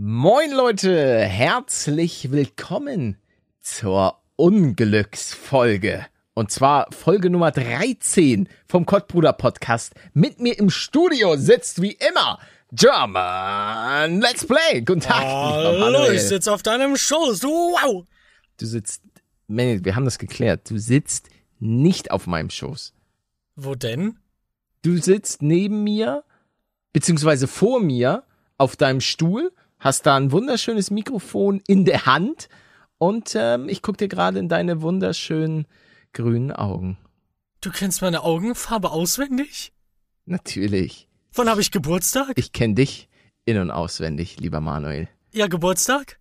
Moin Leute, herzlich willkommen zur Unglücksfolge. Und zwar Folge Nummer 13 vom Kottbruder Podcast. Mit mir im Studio sitzt wie immer German Let's Play. Guten Tag. Hallo, ich sitze auf deinem Schoß. Wow. Du sitzt, Manny, wir haben das geklärt. Du sitzt nicht auf meinem Schoß. Wo denn? Du sitzt neben mir, beziehungsweise vor mir auf deinem Stuhl hast da ein wunderschönes Mikrofon in der Hand und ähm, ich guck dir gerade in deine wunderschönen grünen Augen. Du kennst meine Augenfarbe auswendig? Natürlich. Wann habe ich Geburtstag? Ich kenne dich in- und auswendig, lieber Manuel. Ja, Geburtstag?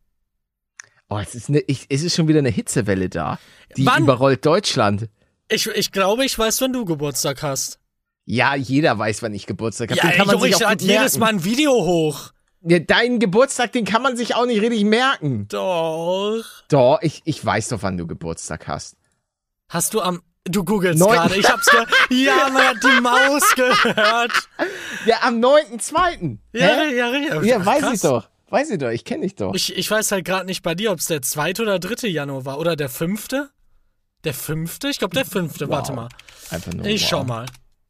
Oh, es ist, eine, ich, es ist schon wieder eine Hitzewelle da. Die Wann? überrollt Deutschland. Ich, ich glaube, ich weiß, wann du Geburtstag hast. Ja, jeder weiß, wann ich Geburtstag habe. Ja, den kann man ich, sich ich auch lade gut jedes. Mal ein Video hoch. Ja, deinen Geburtstag, den kann man sich auch nicht richtig merken. Doch. Doch, ich, ich weiß doch, wann du Geburtstag hast. Hast du am. Du googelst gerade. Ich hab's gehört. Ja, man hat die Maus gehört. Ja, am 9.2. Ja, Hä? ja, ja. Ja, weiß Krass. ich doch. Weiß ich doch, ich kenne dich doch. Ich, ich weiß halt gerade nicht bei dir, ob es der zweite oder dritte Januar war. Oder der fünfte? Der fünfte? Ich glaube, der fünfte. Warte mal. Einfach nur. Ich wow. schau mal.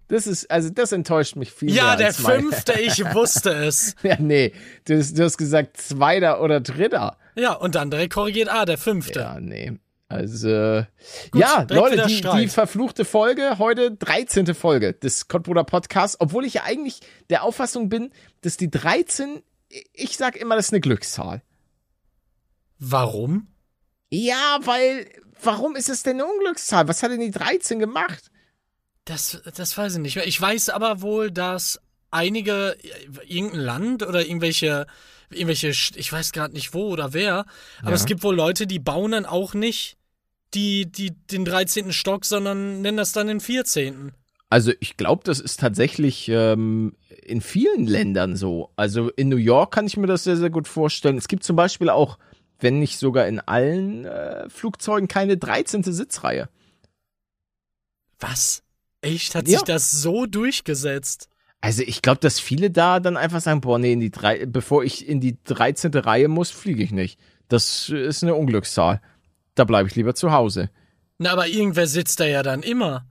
Das ist, also das enttäuscht mich viel. Ja, der meine- fünfte, ich wusste es. Ja, nee. Du, hast- du hast gesagt zweiter oder dritter. Ja, und dann direkt korrigiert, ah, der fünfte. Ja, nee. Also, ja, direkt Leute, die, die verfluchte Folge, heute 13. Folge des Kottbruder Podcasts, obwohl ich ja eigentlich der Auffassung bin, dass die 13, ich sag immer, das ist eine Glückszahl. Warum? Ja, weil, warum ist es denn eine Unglückszahl? Was hat denn die 13 gemacht? Das, das weiß ich nicht. Ich weiß aber wohl, dass einige, irgendein Land oder irgendwelche, irgendwelche, ich weiß gerade nicht wo oder wer, aber Ja. es gibt wohl Leute, die bauen dann auch nicht die, die, den 13. Stock, sondern nennen das dann den 14. Also ich glaube, das ist tatsächlich ähm, in vielen Ländern so. Also in New York kann ich mir das sehr, sehr gut vorstellen. Es gibt zum Beispiel auch, wenn nicht sogar in allen äh, Flugzeugen, keine 13. Sitzreihe. Was? Echt? Hat Ja. sich das so durchgesetzt? Also ich glaube, dass viele da dann einfach sagen, boah, nee, in die drei, bevor ich in die 13. Reihe muss, fliege ich nicht. Das ist eine Unglückszahl. Da bleibe ich lieber zu Hause. Na, aber irgendwer sitzt da ja dann immer.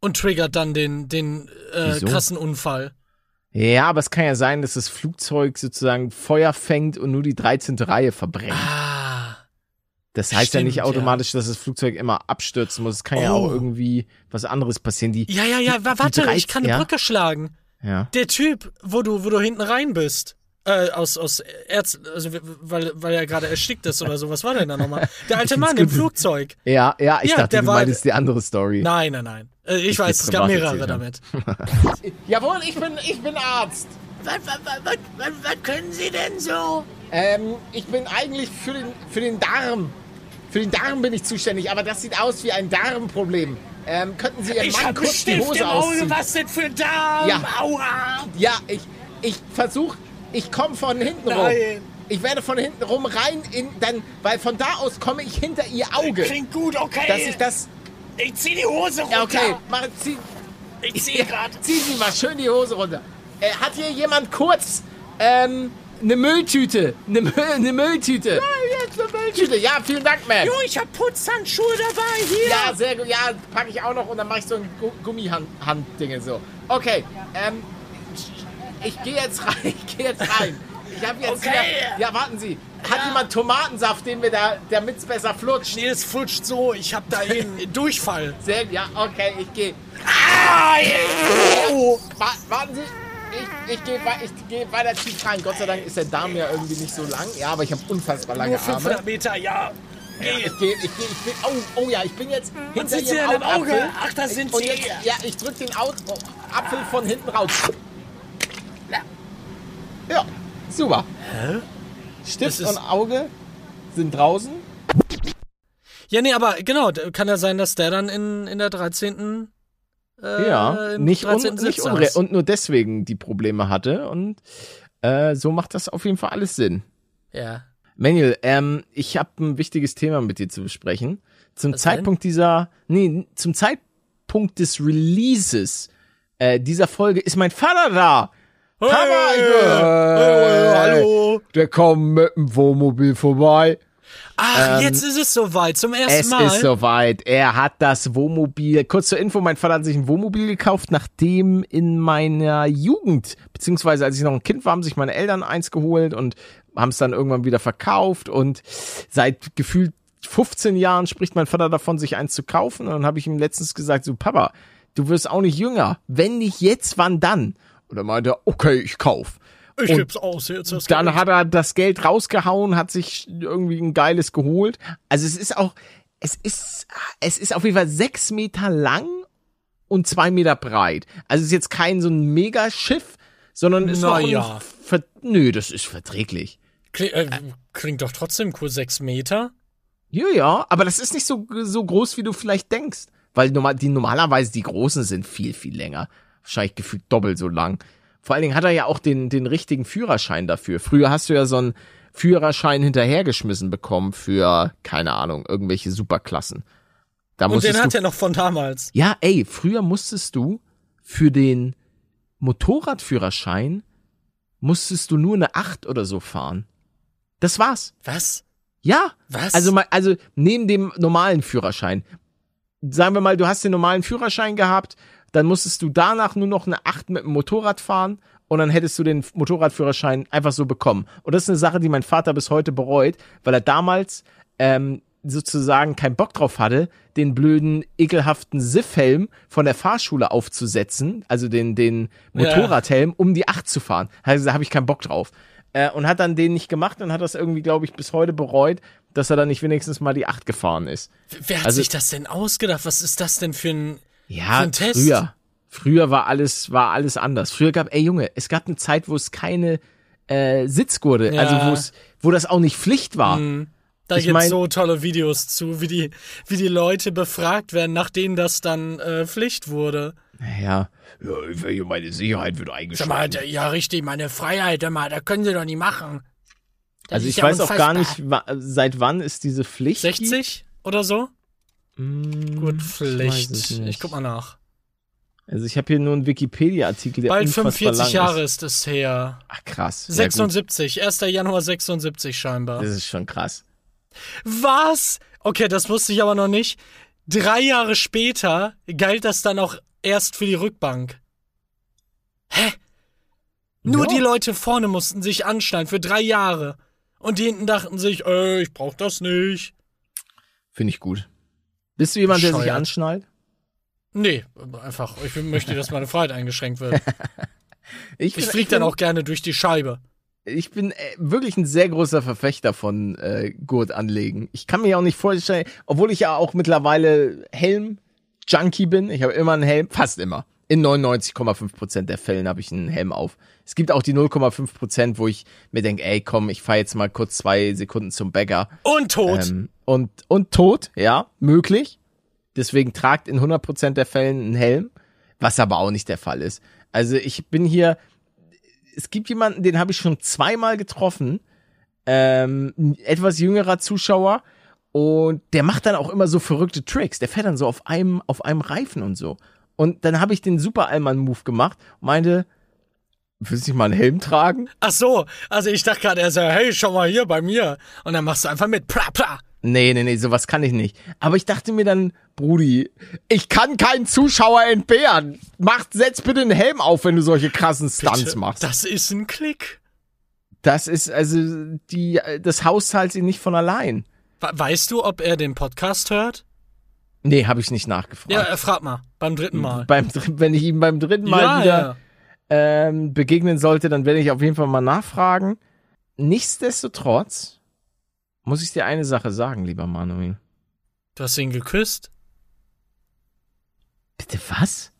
Und triggert dann den, den äh, krassen Unfall. Ja, aber es kann ja sein, dass das Flugzeug sozusagen Feuer fängt und nur die 13. Reihe verbrennt. Ah. Das heißt ja Stimmt, nicht ja. automatisch, dass das Flugzeug immer abstürzen muss. Es kann ja Oh. auch irgendwie was anderes passieren. Die, Ja, ja, ja, wa- warte, drei- ich kann eine ja? Brücke schlagen. ja. Der Typ, wo du, wo du hinten rein bist. Äh, aus, aus Erz, also weil, weil er gerade erstickt ist oder so. Was war denn da nochmal? Der alte Mann im Flugzeug. Ja, ja, ich Ja, dachte, der du war- meintest die andere Story. Nein, nein, nein. Äh, ich Ich weiß, es gab mehrere erzählen. damit. Jawohl, ich bin, ich bin Arzt. Was, was, was, was, was können Sie denn so? Ähm, ich bin eigentlich für den, für den Darm. Für den Darm bin ich zuständig, aber das sieht aus wie ein Darmproblem. Ähm, könnten Sie Ihren Ich Mann kurz die Hose im Auge, ausziehen? was denn für Darm? Ja. Aua! Ja, ich, ich versuch, ich komme von hinten rum. Nein. Ich werde von hinten rum rein in, dann, weil von da aus komme ich hinter Ihr Auge. Klingt gut, okay. Dass ich das, ich zieh die Hose runter. ja okay, mach, zieh, Ich zieh grad. Ziehen Sie mal schön die Hose runter. Äh, hat hier jemand kurz ähm, eine Mülltüte? Eine, Müll, eine Mülltüte? Ja, jetzt eine Mülltüte. Ja, vielen Dank, Matt. Jo, ich hab Putzhandschuhe dabei. Hier. Ja, sehr gut. Ja, packe ich auch noch und dann mache ich so ein Gu Gummihand-Dinge so. Okay, ähm, ich gehe jetzt rein. Ich gehe jetzt rein. Ich habe jetzt Okay. hier, ja, warten Sie. Hat jemand Tomatensaft, den wir da, damit es besser flutscht? Nee, es flutscht so. Ich hab da eben Durchfall. Sehr, ja, okay, ich gehe. Ah, ja. Oh, wa warten Sie. Ich, ich gehe geh weiter tief rein. Gott sei Dank ist der Darm ja irgendwie nicht so lang. Ja, aber ich habe unfassbar lange Nur Arme. 500 Meter, ja. Ja, ich gehe, ich gehe, ich bin, oh, oh ja, ich bin jetzt hinter Ihrem denn im Auge? Augapfel. Ach, das sind Sie. jetzt, ja, ich drück den Au oh, Apfel von hinten raus. Ja, super. Stift Das ist- und Auge sind draußen. Ja, nee, aber genau, kann ja sein, dass der dann in, in der 13. Äh, ja, nicht, un, 13. nicht Sitz unre saß. und nur deswegen die Probleme hatte. Und äh, so macht das auf jeden Fall alles Sinn. Ja. Manuel, ähm, ich habe ein wichtiges Thema mit dir zu besprechen. Zum Was denn? Zeitpunkt dieser, nee, zum Zeitpunkt des Releases äh, dieser Folge ist mein Vater da. Papa, ich, Hey, hallo. Der kommt mit dem Wohnmobil vorbei. Ach, jetzt ist es soweit, zum ersten Ähm, Es Mal. ist soweit. Er hat das Wohnmobil. Kurz zur Info, mein Vater hat sich ein Wohnmobil gekauft, nachdem in meiner Jugend, beziehungsweise als ich noch ein Kind war, haben sich meine Eltern eins geholt und haben es dann irgendwann wieder verkauft. Und seit gefühlt 15 Jahren spricht mein Vater davon, sich eins zu kaufen. Und dann habe ich ihm letztens gesagt, so Papa, du wirst auch nicht jünger. Wenn nicht jetzt, wann dann? Und er meinte, okay, ich kauf. Ich und geb's aus jetzt. Das Dann Geld. hat er das Geld rausgehauen, hat sich irgendwie ein geiles geholt. Also es ist auch, es ist, es ist auf jeden Fall sechs Meter lang und zwei Meter breit. Also es ist jetzt kein so ein Megaschiff, sondern ist Na noch nö, das ist verträglich. Kling, äh, klingt doch trotzdem cool, sechs Meter. Ja, ja, aber das ist nicht so, so groß, wie du vielleicht denkst. Weil normal, die normalerweise die großen sind viel, viel länger. Wahrscheinlich gefühlt doppelt so lang. Vor allen Dingen hat er ja auch den, den richtigen Führerschein dafür. Früher hast du ja so einen Führerschein hinterhergeschmissen bekommen für, keine Ahnung, irgendwelche Superklassen. Da Und den hat er noch von damals. ja, ey, früher musstest du für den Motorradführerschein musstest du nur eine 8 oder so fahren. Das war's. Was? Ja. Was? Also, mal- also neben dem normalen Führerschein. Sagen wir mal, du hast den normalen Führerschein gehabt, dann musstest du danach nur noch eine 8 mit dem Motorrad fahren und dann hättest du den Motorradführerschein einfach so bekommen. Und das ist eine Sache, die mein Vater bis heute bereut, weil er damals ähm, sozusagen keinen Bock drauf hatte, den blöden, ekelhaften Siffhelm von der Fahrschule aufzusetzen, also den, den Motorradhelm, um die 8 zu fahren. Er gesagt, habe ich keinen Bock drauf. Äh, und hat dann den nicht gemacht und hat das irgendwie, glaube ich, bis heute bereut, dass er dann nicht wenigstens mal die 8 gefahren ist. Wer hat Also- sich das denn ausgedacht? Was ist das denn für ein. Ja, früher. Früher war alles, war alles anders. Früher gab, ey Junge, es gab eine Zeit, wo es keine äh, Sitzgurte, Ja. also wo es, wo das auch nicht Pflicht war. Da Ich gibt's mein- so tolle Videos zu, wie die, wie die Leute befragt werden, nachdem das dann äh, Pflicht wurde. Ja, ja, meine Sicherheit wird eingeschränkt. mal, ja richtig, meine Freiheit, mal, da können sie doch nicht machen. Das also ich ja weiß auch gar unfassbar. nicht, seit wann ist diese Pflicht. 60 oder so? Hm, Gut, ich es Ich, nicht. guck mal nach. Also ich habe hier nur einen Wikipedia-Artikel, der Bald unfassbar 45 lang Jahre ist. ist es her. Ach krass. Ja, gut. 76, 1. Januar 76 scheinbar. Das ist schon krass. Was? Okay, das wusste ich aber noch nicht. Drei Jahre später galt das dann auch erst für die Rückbank. Hä? Nur Ja. die Leute vorne mussten sich anschnallen für drei Jahre. Und die hinten dachten sich, äh, ich brauch das nicht. Finde ich gut. Bist du jemand, der sich anschnallt? Nee, einfach, ich möchte, dass meine Freiheit eingeschränkt wird. Ich bin- flieg dann auch gerne durch die Scheibe. ich bin äh, wirklich ein sehr großer Verfechter von äh, Gurt anlegen. Ich kann mir auch nicht vorstellen, obwohl ich ja auch mittlerweile Helm-Junkie bin. Ich habe immer einen Helm, fast immer. In 99,5 Prozent der Fällen habe ich einen Helm auf. Es gibt auch die 0,5 Prozent, wo ich mir denke, ey, komm, ich fahre jetzt mal kurz zwei Sekunden zum Bäcker. Und tot. Ähm, und, und tot, ja, möglich. Deswegen tragt in 100 Prozent der Fällen einen Helm, was aber auch nicht der Fall ist. Also ich bin hier, es gibt jemanden, den habe ich schon zweimal getroffen, ähm, ein etwas jüngerer Zuschauer und der macht dann auch immer so verrückte Tricks. Der fährt dann so auf einem, auf einem Reifen und so. Und dann habe ich den Super Allmann Move gemacht und meinte, willst du nicht mal einen Helm tragen? Ach so, also ich dachte gerade, er sagt, hey, schau mal hier bei mir. Und dann machst du einfach mit. Pra, pra. Nee, nee, nee, sowas kann ich nicht. Aber ich dachte mir dann, Brudi, ich kann keinen Zuschauer entbehren. Mach, setz bitte einen Helm auf, wenn du solche krassen Stunts Bitte, machst. Das ist ein Klick. Das ist, also, die, das Haus zahlt sich nicht von allein. We- Weißt du, ob er den Podcast hört? Nee, habe ich nicht nachgefragt. Ja, äh, frag mal. Beim dritten Mal. beim, wenn ich ihm beim dritten Mal ja, wieder ja. Ähm, begegnen sollte, dann werde ich auf jeden Fall mal nachfragen. Nichtsdestotrotz muss ich dir eine Sache sagen, lieber Manuel. Du hast ihn geküsst? Bitte was?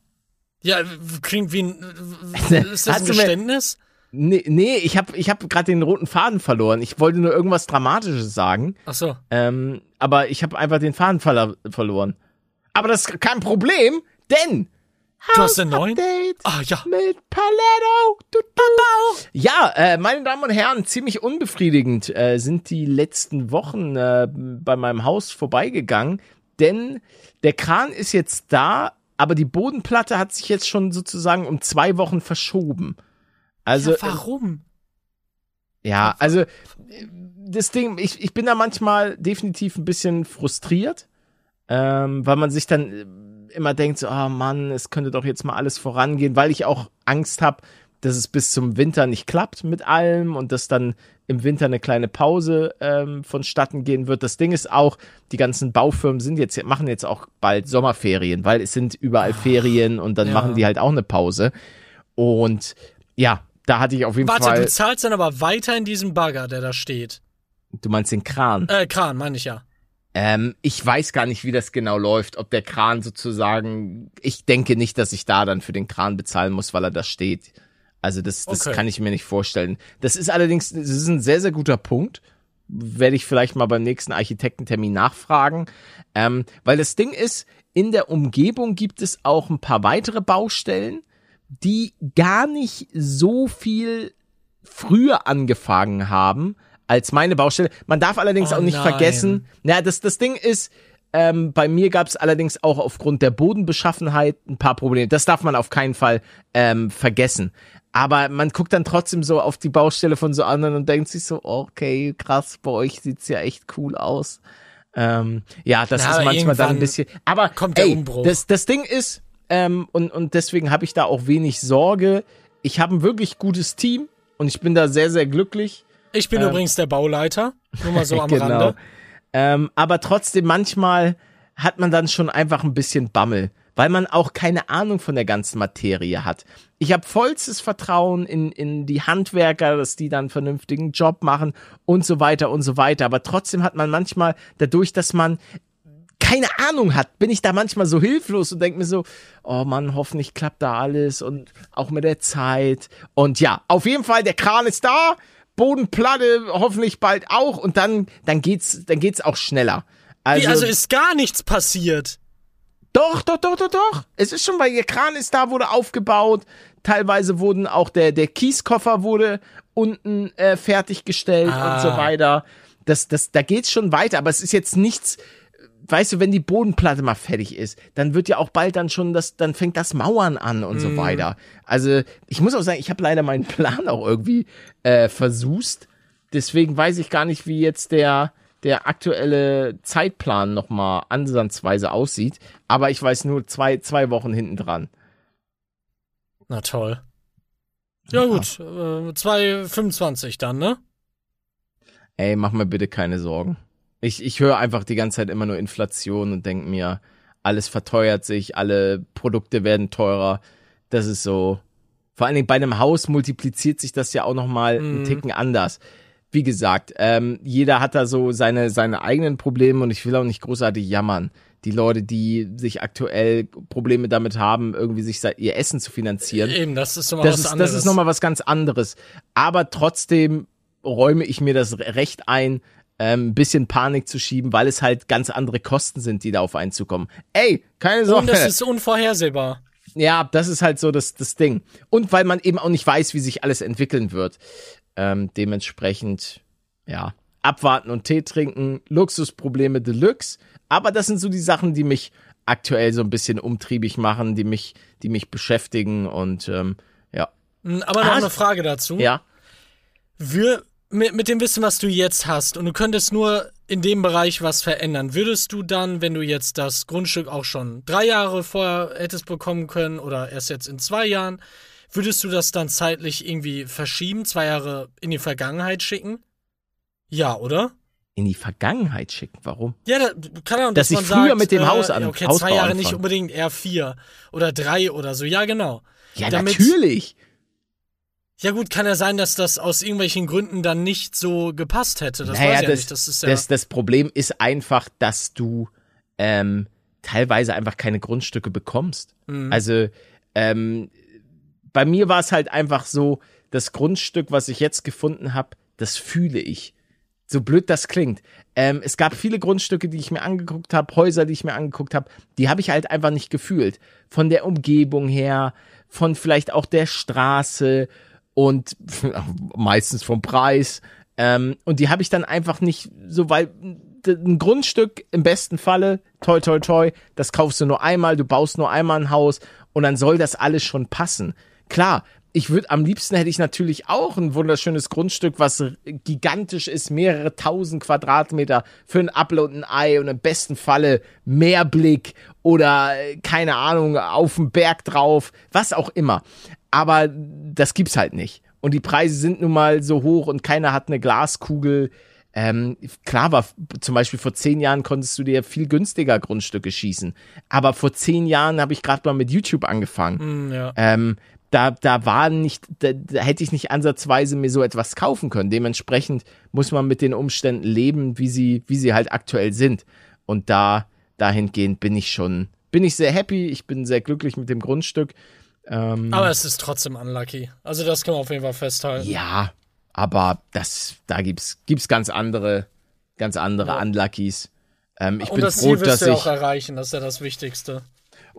Ja, klingt wie ein. Ist das ein du mir- Geständnis? Nee, nee ich habe ich hab gerade den roten Faden verloren. Ich wollte nur irgendwas Dramatisches sagen. Ach so. Ähm, aber ich habe einfach den Faden verla- verloren. Aber das ist kein Problem, denn Du hast den neuen? Ah, ja. mit Paletto. Du, du. Ja, äh, meine Damen und Herren, ziemlich unbefriedigend äh, sind die letzten Wochen äh, bei meinem Haus vorbeigegangen, denn der Kran ist jetzt da, aber die Bodenplatte hat sich jetzt schon sozusagen um zwei Wochen verschoben. Also, ja, warum? ja, also das Ding, ich, ich bin da manchmal definitiv ein bisschen frustriert, ähm, weil man sich dann äh, immer denkt, so, oh Mann, es könnte doch jetzt mal alles vorangehen, weil ich auch Angst habe, dass es bis zum Winter nicht klappt mit allem und dass dann im Winter eine kleine Pause ähm, vonstatten gehen wird. Das Ding ist auch, die ganzen Baufirmen sind jetzt, machen jetzt auch bald Sommerferien, weil es sind überall Ferien und dann ja. machen die halt auch eine Pause. Und ja, da hatte ich auf jeden Warte, Fall. du zahlst dann aber weiter in diesem Bagger, der da steht. Du meinst den Kran? Äh, Kran, meine ich ja. Ähm, ich weiß gar nicht, wie das genau läuft, ob der Kran sozusagen. Ich denke nicht, dass ich da dann für den Kran bezahlen muss, weil er da steht. Also das, das Okay. kann ich mir nicht vorstellen. Das ist allerdings, das ist ein sehr, sehr guter Punkt. Werde ich vielleicht mal beim nächsten Architektentermin nachfragen. Ähm, weil das Ding ist, in der Umgebung gibt es auch ein paar weitere Baustellen, die gar nicht so viel früher angefangen haben als meine Baustelle. Man darf allerdings Oh auch nicht nein. vergessen, na, das, das Ding ist, ähm, bei mir gab es allerdings auch aufgrund der Bodenbeschaffenheit ein paar Probleme. Das darf man auf keinen Fall ähm, vergessen. Aber man guckt dann trotzdem so auf die Baustelle von so anderen und denkt sich so, okay, krass, bei euch sieht's ja echt cool aus. Ähm, ja, das Na, ist manchmal dann ein bisschen. Aber kommt der ey, Umbruch. Das, das Ding ist, ähm, und, und deswegen habe ich da auch wenig Sorge. Ich habe ein wirklich gutes Team und ich bin da sehr, sehr glücklich. Ich bin übrigens der Bauleiter. Nur mal so am Genau. Rande. Ähm, aber trotzdem, manchmal hat man dann schon einfach ein bisschen Bammel, weil man auch keine Ahnung von der ganzen Materie hat. Ich habe vollstes Vertrauen in, in die Handwerker, dass die dann einen vernünftigen Job machen und so weiter und so weiter. Aber trotzdem hat man manchmal, dadurch, dass man keine Ahnung hat, bin ich da manchmal so hilflos und denke mir so, oh Mann, hoffentlich klappt da alles und auch mit der Zeit. Und ja, auf jeden Fall, der Kran ist da, Bodenplatte hoffentlich bald auch und dann, dann geht's, dann geht's auch schneller. Wie, also ist gar nichts passiert. Doch, doch, doch, doch, doch. Es ist schon, weil ihr Kran ist da, wurde aufgebaut. Teilweise wurden auch der, der Kieskoffer wurde unten äh, fertiggestellt Ah. und so weiter. Das, das, da geht's schon weiter, aber es ist jetzt nichts, weißt du, wenn die Bodenplatte mal fertig ist, dann wird ja auch bald dann schon das, dann fängt das Mauern an und Mhm. so weiter. Also ich muss auch sagen, ich habe leider meinen Plan auch irgendwie äh, versust. Deswegen weiß ich gar nicht, wie jetzt der der aktuelle Zeitplan noch mal ansatzweise aussieht. Aber ich weiß nur zwei zwei Wochen hinten dran. Na toll. Ja, gut, äh, 2,25 dann, ne? Ey, mach mir bitte keine Sorgen. Ich, ich höre einfach die ganze Zeit immer nur Inflation und denk mir, alles verteuert sich, alle Produkte werden teurer. Das ist so. Vor allen Dingen bei einem Haus multipliziert sich das ja auch noch mal einen Ticken anders. Wie gesagt, ähm, jeder hat da so seine, seine eigenen Probleme und ich will auch nicht großartig jammern. Die Leute, die sich aktuell Probleme damit haben, irgendwie sich ihr Essen zu finanzieren. Eben, das ist nochmal was ist, anderes. das ist nochmal was ganz anderes. Aber trotzdem räume ich mir das Recht ein, ähm, ein bisschen Panik zu schieben, weil es halt ganz andere Kosten sind, die da auf einen zukommen. Ey, keine Und Sorge. es ist unvorhersehbar. ja, das ist halt so das, das Ding. Und weil man eben auch nicht weiß, wie sich alles entwickeln wird. Ähm, dementsprechend, ja, abwarten und Tee trinken, Luxusprobleme Deluxe. Aber das sind so die Sachen, die mich aktuell so ein bisschen umtriebig machen, die mich, die mich beschäftigen und ähm, ja. Aber noch Ah, eine Frage dazu. Ja. Wir, mit, mit dem Wissen, was du jetzt hast, und du könntest nur in dem Bereich was verändern, würdest du dann, wenn du jetzt das Grundstück auch schon drei Jahre vorher hättest bekommen können oder erst jetzt in zwei Jahren, würdest du das dann zeitlich irgendwie verschieben, zwei Jahre in die Vergangenheit schicken? Ja, oder? In die Vergangenheit schicken. Warum? Ja, da, keine Ahnung, Dass dass, ich früher sagt, mit dem äh, Haus an- okay, Hausbau zwei Jahre nicht anfange. unbedingt eher vier oder drei oder so. Ja, genau. Ja, Damit- natürlich. Ja gut, kann ja sein, dass das aus irgendwelchen Gründen dann nicht so gepasst hätte. Das naja, weiß ich ja das, nicht. Das ist ja. das, das Problem ist einfach, dass du ähm, teilweise einfach keine Grundstücke bekommst. Mhm. Also ähm, bei mir war es halt einfach so, das Grundstück, was ich jetzt gefunden habe, das fühle ich. So blöd das klingt. Ähm, es gab viele Grundstücke, die ich mir angeguckt habe, Häuser, die ich mir angeguckt habe, die habe ich halt einfach nicht gefühlt. Von der Umgebung her, von vielleicht auch der Straße und meistens vom Preis. Ähm, und die habe ich dann einfach nicht so, weil ein Grundstück im besten Falle, toi toi toi, das kaufst du nur einmal, du baust nur einmal ein Haus und dann soll das alles schon passen. Klar, ich würde am liebsten hätte ich natürlich auch ein wunderschönes Grundstück, was gigantisch ist, mehrere tausend Quadratmeter für ein Upload, ein Ei und im besten Falle Meerblick oder äh, keine Ahnung, auf dem Berg drauf, was auch immer. Aber das gibt's halt nicht. Und die Preise sind nun mal so hoch und keiner hat eine Glaskugel. Ähm, klar war zum Beispiel vor zehn Jahren konntest du dir viel günstiger Grundstücke schießen. Aber vor zehn Jahren habe ich gerade mal mit YouTube angefangen. Mm, ja. Ähm, da, da war nicht, da, da hätte ich nicht ansatzweise mir so etwas kaufen können. Dementsprechend muss man mit den Umständen leben, wie sie, wie sie halt aktuell sind. Und da, dahingehend bin ich schon, bin ich sehr happy. Ich bin sehr glücklich mit dem Grundstück. Ähm, Aber es ist trotzdem unlucky. Also das kann man auf jeden Fall festhalten. ja, aber das, da gibt's, gibt's ganz andere, ganz andere Ja. Unluckies. Ähm, ich Und bin das froh, Ziel dass wirst du ich, auch erreichen, das ist ja das Wichtigste.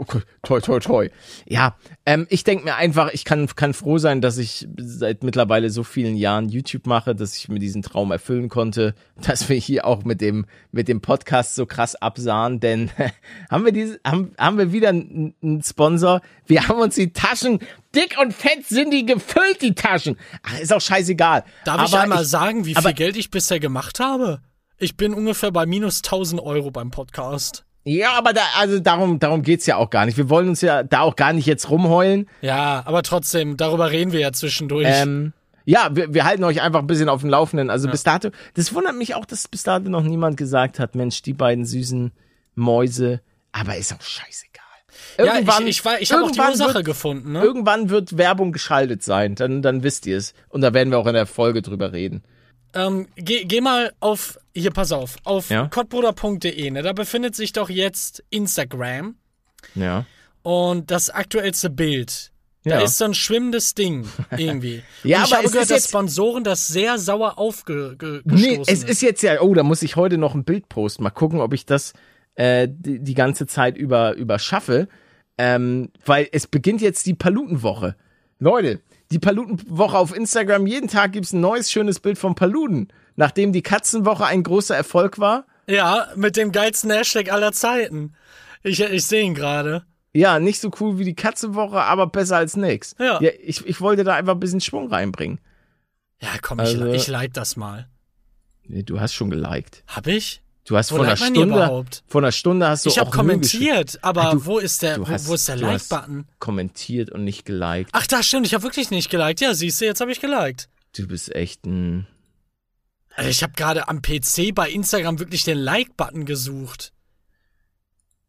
Okay, toi, toi, toi. Ja, ähm, ich denke mir einfach, ich kann, kann froh sein, dass ich seit mittlerweile so vielen Jahren YouTube mache, dass ich mir diesen Traum erfüllen konnte, dass wir hier auch mit dem, mit dem Podcast so krass absahen, denn haben wir diese, haben, haben wir wieder einen, Sponsor. Wir haben uns die Taschen, dick und fett sind die gefüllt, die Taschen. Ach, ist auch scheißegal. Darf ich Aber einmal sagen, wie viel Geld ich bisher gemacht habe? Ich bin ungefähr bei minus 1000 Euro beim Podcast. Ja, aber da, also darum, darum geht's ja auch gar nicht. Wir wollen uns ja da auch gar nicht jetzt rumheulen. Ja, aber trotzdem, darüber reden wir ja zwischendurch. Ähm, ja, wir, wir halten euch einfach ein bisschen auf dem Laufenden. Also bis dato, das wundert mich auch, dass bis dato noch niemand gesagt hat, Mensch, die beiden süßen Mäuse, aber ist auch scheißegal. ja, ich, ich, ich habe auch die irgendwann Ursache wird, gefunden. Ne? Irgendwann wird Werbung geschaltet sein, dann, dann wisst ihr es. Und da werden wir auch in der Folge drüber reden. Ähm, geh, geh mal auf, hier, pass auf, auf Ja. kottbruder.de, ne? Da befindet sich doch jetzt Instagram Ja. und das aktuellste Bild. Ja. Da ist so ein schwimmendes Ding irgendwie. Ja, und ich aber habe es gehört, ist dass Sponsoren das sehr sauer aufgestoßen Nee, es ist jetzt ja, oh, da muss ich heute noch ein Bild posten. Mal gucken, ob ich das äh, die, die ganze Zeit über, über schaffe. Ähm, weil es beginnt jetzt die Palutenwoche. Leute, die Palutenwoche auf Instagram, jeden Tag gibt's ein neues schönes Bild vom Paluten. Nachdem die Katzenwoche ein großer Erfolg war. Ja, mit dem geilsten Hashtag aller Zeiten. Ich, ich sehe ihn gerade. Ja, nicht so cool wie die Katzenwoche, aber besser als nix. Ja. ich, ich wollte da einfach ein bisschen Schwung reinbringen. Ja, komm, Also- ich, ich like das mal. Nee, du hast schon geliked. Hab ich? Du hast Wo vor einer Stunde, vor einer Stunde hast du ich habe kommentiert, aber Ah, du- wo ist der, hast- wo ist der Like-Button? kommentiert und nicht geliked. Ach, da stimmt, ich habe wirklich nicht geliked. Ja, siehst du, jetzt habe ich geliked. Du bist echt ein. Also ich habe gerade am PC bei Instagram wirklich den Like-Button gesucht.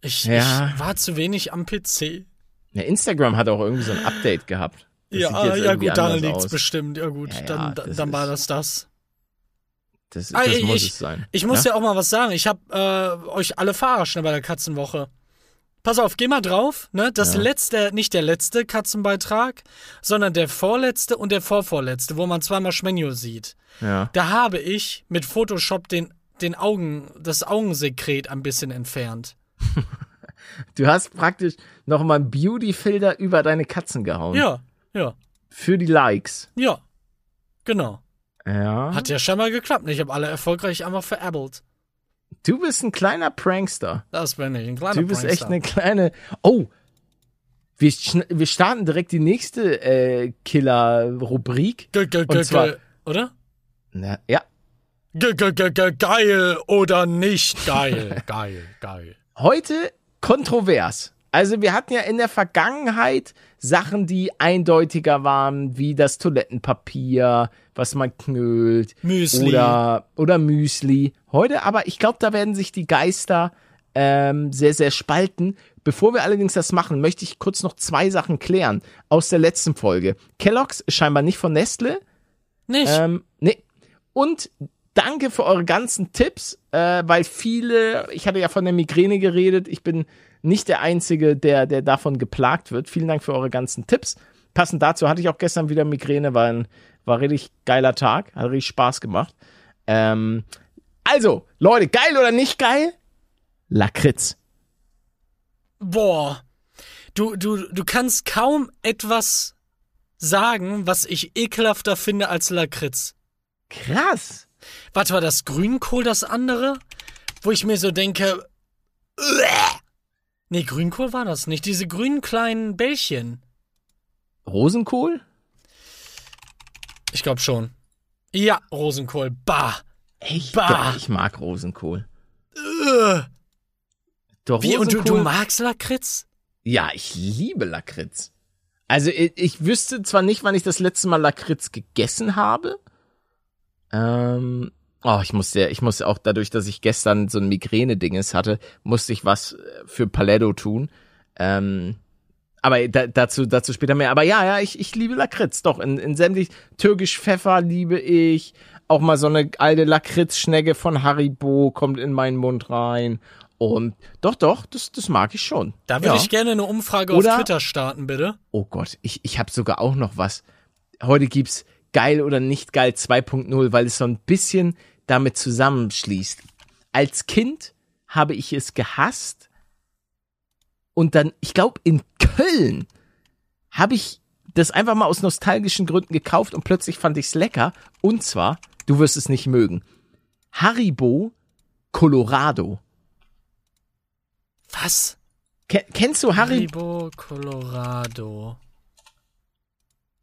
Ich, Ja. ich war zu wenig am PC. Ja, Instagram hat auch irgendwie so ein Update gehabt. Das ja, ja gut, daran anders liegt's aus. bestimmt. Ja gut, Ja, dann, das dann war ist- das das. Das, Ah, muss ich- es sein. Ich muss ja? ja, auch mal was sagen. Ich habe äh, euch alle verarscht ne, bei der Katzenwoche. Pass auf, geh mal drauf. Ne? Das Ja. letzte, nicht der letzte Katzenbeitrag, sondern der vorletzte und der vorvorletzte, wo man zweimal Schmenio sieht. Ja. Da habe ich mit Photoshop den, den Augen, das Augensekret ein bisschen entfernt. Du hast praktisch nochmal einen Beauty-Filter über deine Katzen gehauen. Ja, ja, Für die Likes. ja. Genau. Ja. Hat ja scheinbar geklappt. Ich habe alle erfolgreich einfach verappelt. Du bist ein kleiner Prankster. Das bin ich, ein kleiner Du bist echt Prankster. eine kleine. Oh! Wir, wir starten direkt die nächste äh, Killer-Rubrik. Ge ge Und ge zwar- oder? Na, Ja. Ge ge ge geil oder nicht geil. geil, geil. Heute kontrovers. Also wir hatten ja in der Vergangenheit Sachen, die eindeutiger waren, wie das Toilettenpapier, was man knüllt. Müsli. Oder, oder Müsli. Heute aber, ich glaube, da werden sich die Geister ähm, sehr, sehr spalten. Bevor wir allerdings das machen, möchte ich kurz noch zwei Sachen klären aus der letzten Folge. Kellogg's ist scheinbar nicht von Nestle. Nicht? Ähm, nee. Und danke für eure ganzen Tipps, äh, weil viele, ich hatte ja von der Migräne geredet, ich bin nicht der Einzige, der, der davon geplagt wird. Vielen Dank für eure ganzen Tipps. Passend dazu hatte ich auch gestern wieder Migräne, war ein war richtig geiler Tag, hat richtig Spaß gemacht. Ähm, also, Leute, geil oder nicht geil? Lakritz. Boah. Du, du, du kannst kaum etwas sagen, was ich ekelhafter finde als Lakritz. Krass. Warte, war das Grünkohl das andere? Wo ich mir so denke. Uäh. Nee, Grünkohl war das nicht. Diese grünen kleinen Bällchen. Rosenkohl? Ich glaube schon. Ja, Rosenkohl. Bah. Echt? Bah. Ich mag Rosenkohl. Ugh. Doch, Wie, und du, du magst Lakritz? Ja, ich liebe Lakritz. Also ich, ich wüsste zwar nicht, wann ich das letzte Mal Lakritz gegessen habe. Ähm, oh, ich musste, ich musste auch dadurch, dass ich gestern so ein Migräne-Dinges hatte, musste ich was äh, für Paletto tun. Ähm, aber da, dazu, dazu später mehr. Aber ja, ja, ich, ich liebe Lakritz. Doch, in, in sämtlich türkisch Pfeffer liebe ich. Auch mal so eine alte Lakritzschnecke von Haribo kommt in meinen Mund rein. Und doch, doch, das, das mag ich schon. Da würde Ja. ich gerne eine Umfrage Oder- auf Twitter starten, bitte. Oh Gott, ich, ich habe sogar auch noch was. Heute gibt's geil oder nicht geil 2.0, weil es so ein bisschen damit zusammenschließt. Als Kind habe ich es gehasst und dann, ich glaube, in Köln habe ich das einfach mal aus nostalgischen Gründen gekauft und plötzlich fand ich's lecker. Und zwar, du wirst es nicht mögen, Haribo Colorado. Was? Ken, kennst du Haribo? Haribo Colorado.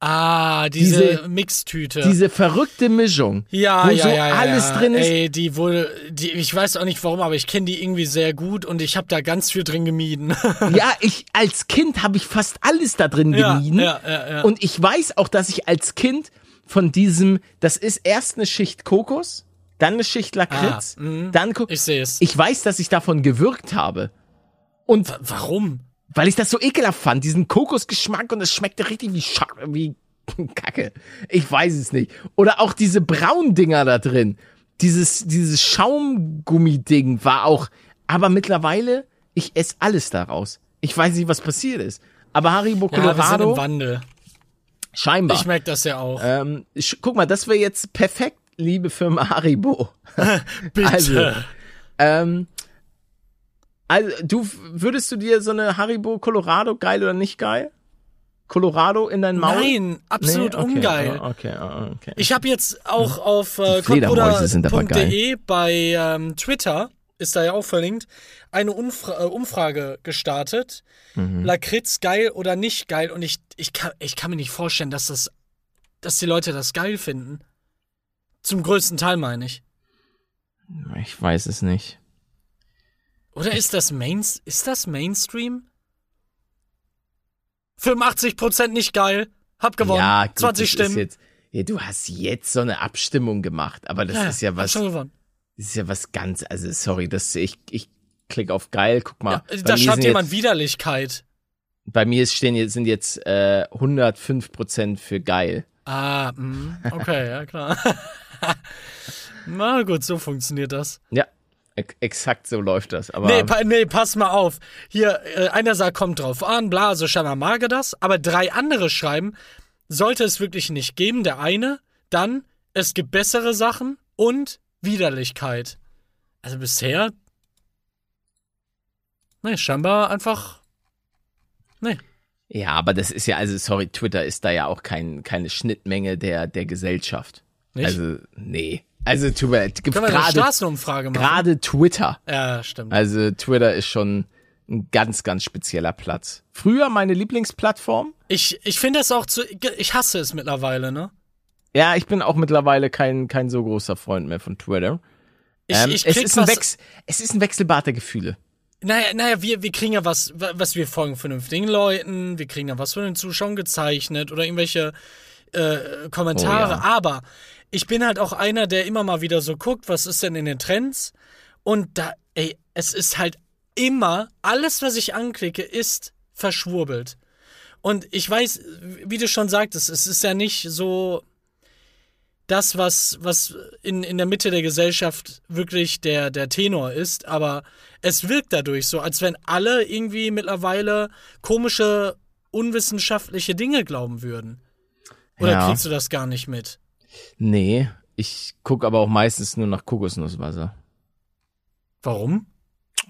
Ah, diese, Diese- Mixtüte. Diese verrückte Mischung, ja, wo ja, so ja, ja, alles ja. drin ist. Ey, die wohl, die, ich weiß auch nicht warum, aber ich kenne die irgendwie sehr gut und ich habe da ganz viel drin gemieden. Ja, ich als Kind habe ich fast alles da drin gemieden. ja, ja, ja. Und ich weiß auch, dass ich als Kind von diesem, das ist erst eine Schicht Kokos, dann eine Schicht Lakritz, Ah, mhm. dann ich sehe es. Ich weiß, dass ich davon gewürgt habe. Und Warum? Weil ich das so ekelhaft fand, diesen Kokosgeschmack und es schmeckte richtig wie Scha wie Kacke. Ich weiß es nicht. Oder auch diese braunen Dinger da drin. Dieses, dieses Schaumgummiding war auch, aber mittlerweile, ich esse alles daraus. Ich weiß nicht, was passiert ist. Aber Haribo Ja, wir sind im Colorado, Wandel. scheinbar. Ich merke das ja auch. ähm, guck mal, das wäre jetzt perfekt, liebe Firma Haribo. Bitte. also, Ähm, also, du würdest du dir so eine Haribo Colorado geil oder nicht geil? Colorado in dein Maul? Nein, absolut Nee? Okay, ungeil. ah, Okay, ah, okay. Ich habe jetzt auch auf äh, kottbruder.de bei ähm, Twitter, ist da ja auch verlinkt, eine Umfra äh, Umfrage gestartet. Mhm. Lakritz geil oder nicht geil? Und ich, ich, kann, ich kann mir nicht vorstellen, dass, das, dass die Leute das geil finden. Zum größten Teil meine ich. Ich weiß es nicht. Oder ist das, Mains ist das Mainstream? 85% nicht geil. Hab gewonnen. Ja, gut, 20 das Stimmen. Jetzt, ja, du hast jetzt so eine Abstimmung gemacht, aber das ist ja was, schon gewonnen. das ist ja was ganz, also sorry, das ich, ich klick auf geil, guck mal. Ja, da schreibt jemand jetzt, Widerlichkeit. bei mir stehen jetzt, sind jetzt äh, 105 Prozent für geil. Ah, mh, okay, ja klar. Na gut, so funktioniert das. Ja, ex exakt so läuft das. Aber Nee, pa nee, pass mal auf. Hier, äh, einer sagt, kommt drauf an, bla, so scheinbar mag er das. Aber drei andere schreiben, sollte es wirklich nicht geben. Der eine, dann, es gibt bessere Sachen und Widerlichkeit. Also bisher. Nee, scheinbar einfach. Nee. Ja, aber das ist ja, also sorry, Twitter ist da ja auch kein, keine Schnittmenge der, der Gesellschaft. Nicht? Also, nee. Also, tut mir leid, Können wir eine gerade, Straßenumfrage machen? gerade Twitter. Ja, stimmt. Also, Twitter ist schon ein ganz, ganz spezieller Platz. Früher meine Lieblingsplattform. Ich, ich finde das auch zu. Ich hasse es mittlerweile, ne? Ja, ich bin auch mittlerweile kein, kein so großer Freund mehr von Twitter. Ich, Ähm, ich es, ist ein Wex es ist ein Wechselbad der Gefühle. Naja, naja wir, wir kriegen ja was, wa- was wir folgen vernünftigen Leuten, wir kriegen ja was von den Zuschauern gezeichnet oder irgendwelche äh, Kommentare. Oh ja. Aber ich bin halt auch einer, der immer mal wieder so guckt, was ist denn in den Trends? Und da, ey, es ist halt immer, alles, was ich anklicke, ist verschwurbelt. Und ich weiß, wie du schon sagtest, es ist ja nicht so das, was, was in, in der Mitte der Gesellschaft wirklich der, der Tenor ist, aber es wirkt dadurch so, als wenn alle irgendwie mittlerweile komische, unwissenschaftliche Dinge glauben würden. Oder Ja. kriegst du das gar nicht mit? Nee, ich gucke aber auch meistens nur nach Kokosnusswasser, Warum?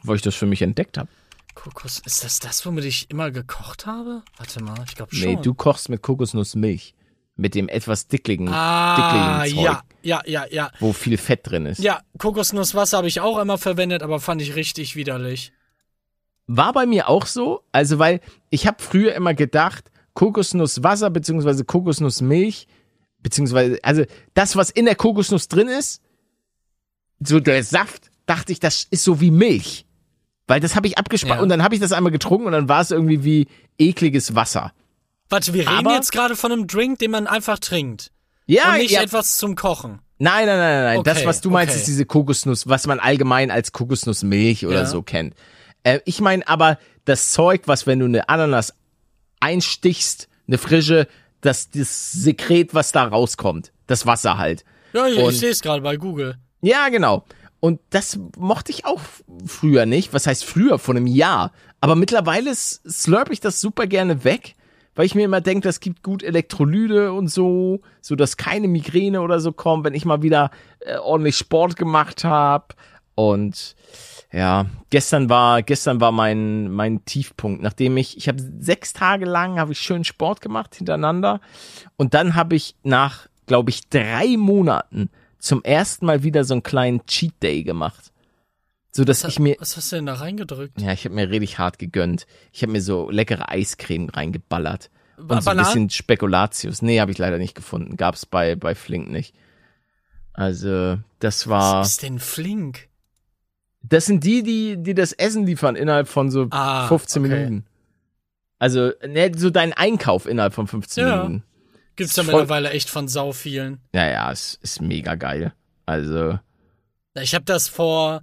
weil ich das für mich entdeckt habe. Kokos, ist das das, womit ich immer gekocht habe? Warte mal, ich glaube schon. Nee, du kochst mit Kokosnussmilch. Mit dem etwas dickligen, ah, dickligen Zeug, ja, ja, ja, ja. wo viel Fett drin ist. Ja, Kokosnusswasser habe ich auch einmal verwendet, aber fand ich richtig widerlich. War bei mir auch so, also weil ich habe früher immer gedacht, Kokosnusswasser beziehungsweise Kokosnussmilch beziehungsweise, also das, was in der Kokosnuss drin ist, so der Saft, dachte ich, das ist so wie Milch. Weil das habe ich abgespart Ja. und dann habe ich das einmal getrunken und dann war es irgendwie wie ekliges Wasser. Warte, wir reden Aber- jetzt gerade von einem Drink, den man einfach trinkt. Ja, und nicht ja. etwas zum Kochen. Nein, nein, nein, nein. das, Okay, was du meinst, okay. ist diese Kokosnuss, was man allgemein als Kokosnussmilch oder Ja. so kennt. Äh, ich meine aber das Zeug, was wenn du eine Ananas einstichst, eine frische, das, das Sekret, was da rauskommt. Das Wasser halt. Ja, ich, ich sehe es gerade bei Google. Ja, genau. Und das mochte ich auch früher nicht. Was heißt früher? Vor einem Jahr. Aber mittlerweile slurp ich das super gerne weg, weil ich mir immer denke, das gibt gut Elektrolyte und so, so dass keine Migräne oder so kommt, wenn ich mal wieder äh, ordentlich Sport gemacht habe. Und ja, gestern war gestern war mein mein Tiefpunkt, nachdem ich ich habe sechs Tage lang habe ich schön Sport gemacht hintereinander und dann habe ich nach glaube ich drei Monaten zum ersten Mal wieder so einen kleinen Cheat Day gemacht, so dass ich mir Was hast du denn da reingedrückt? ja ich habe mir richtig hart gegönnt. Ich habe mir so leckere Eiscreme reingeballert und so ein bisschen Spekulatius. Nee, habe ich leider nicht gefunden. Gab's bei bei Flink nicht. Also das war. Was ist denn flink? Das sind die, die, die das Essen liefern innerhalb von so Ah, 15 okay. Minuten. Also, ne, so dein Einkauf innerhalb von 15 Ja. Minuten. Gibt's ja mittlerweile echt von sau vielen. Ja, ja, es ist mega geil. Also, Ich habe das vor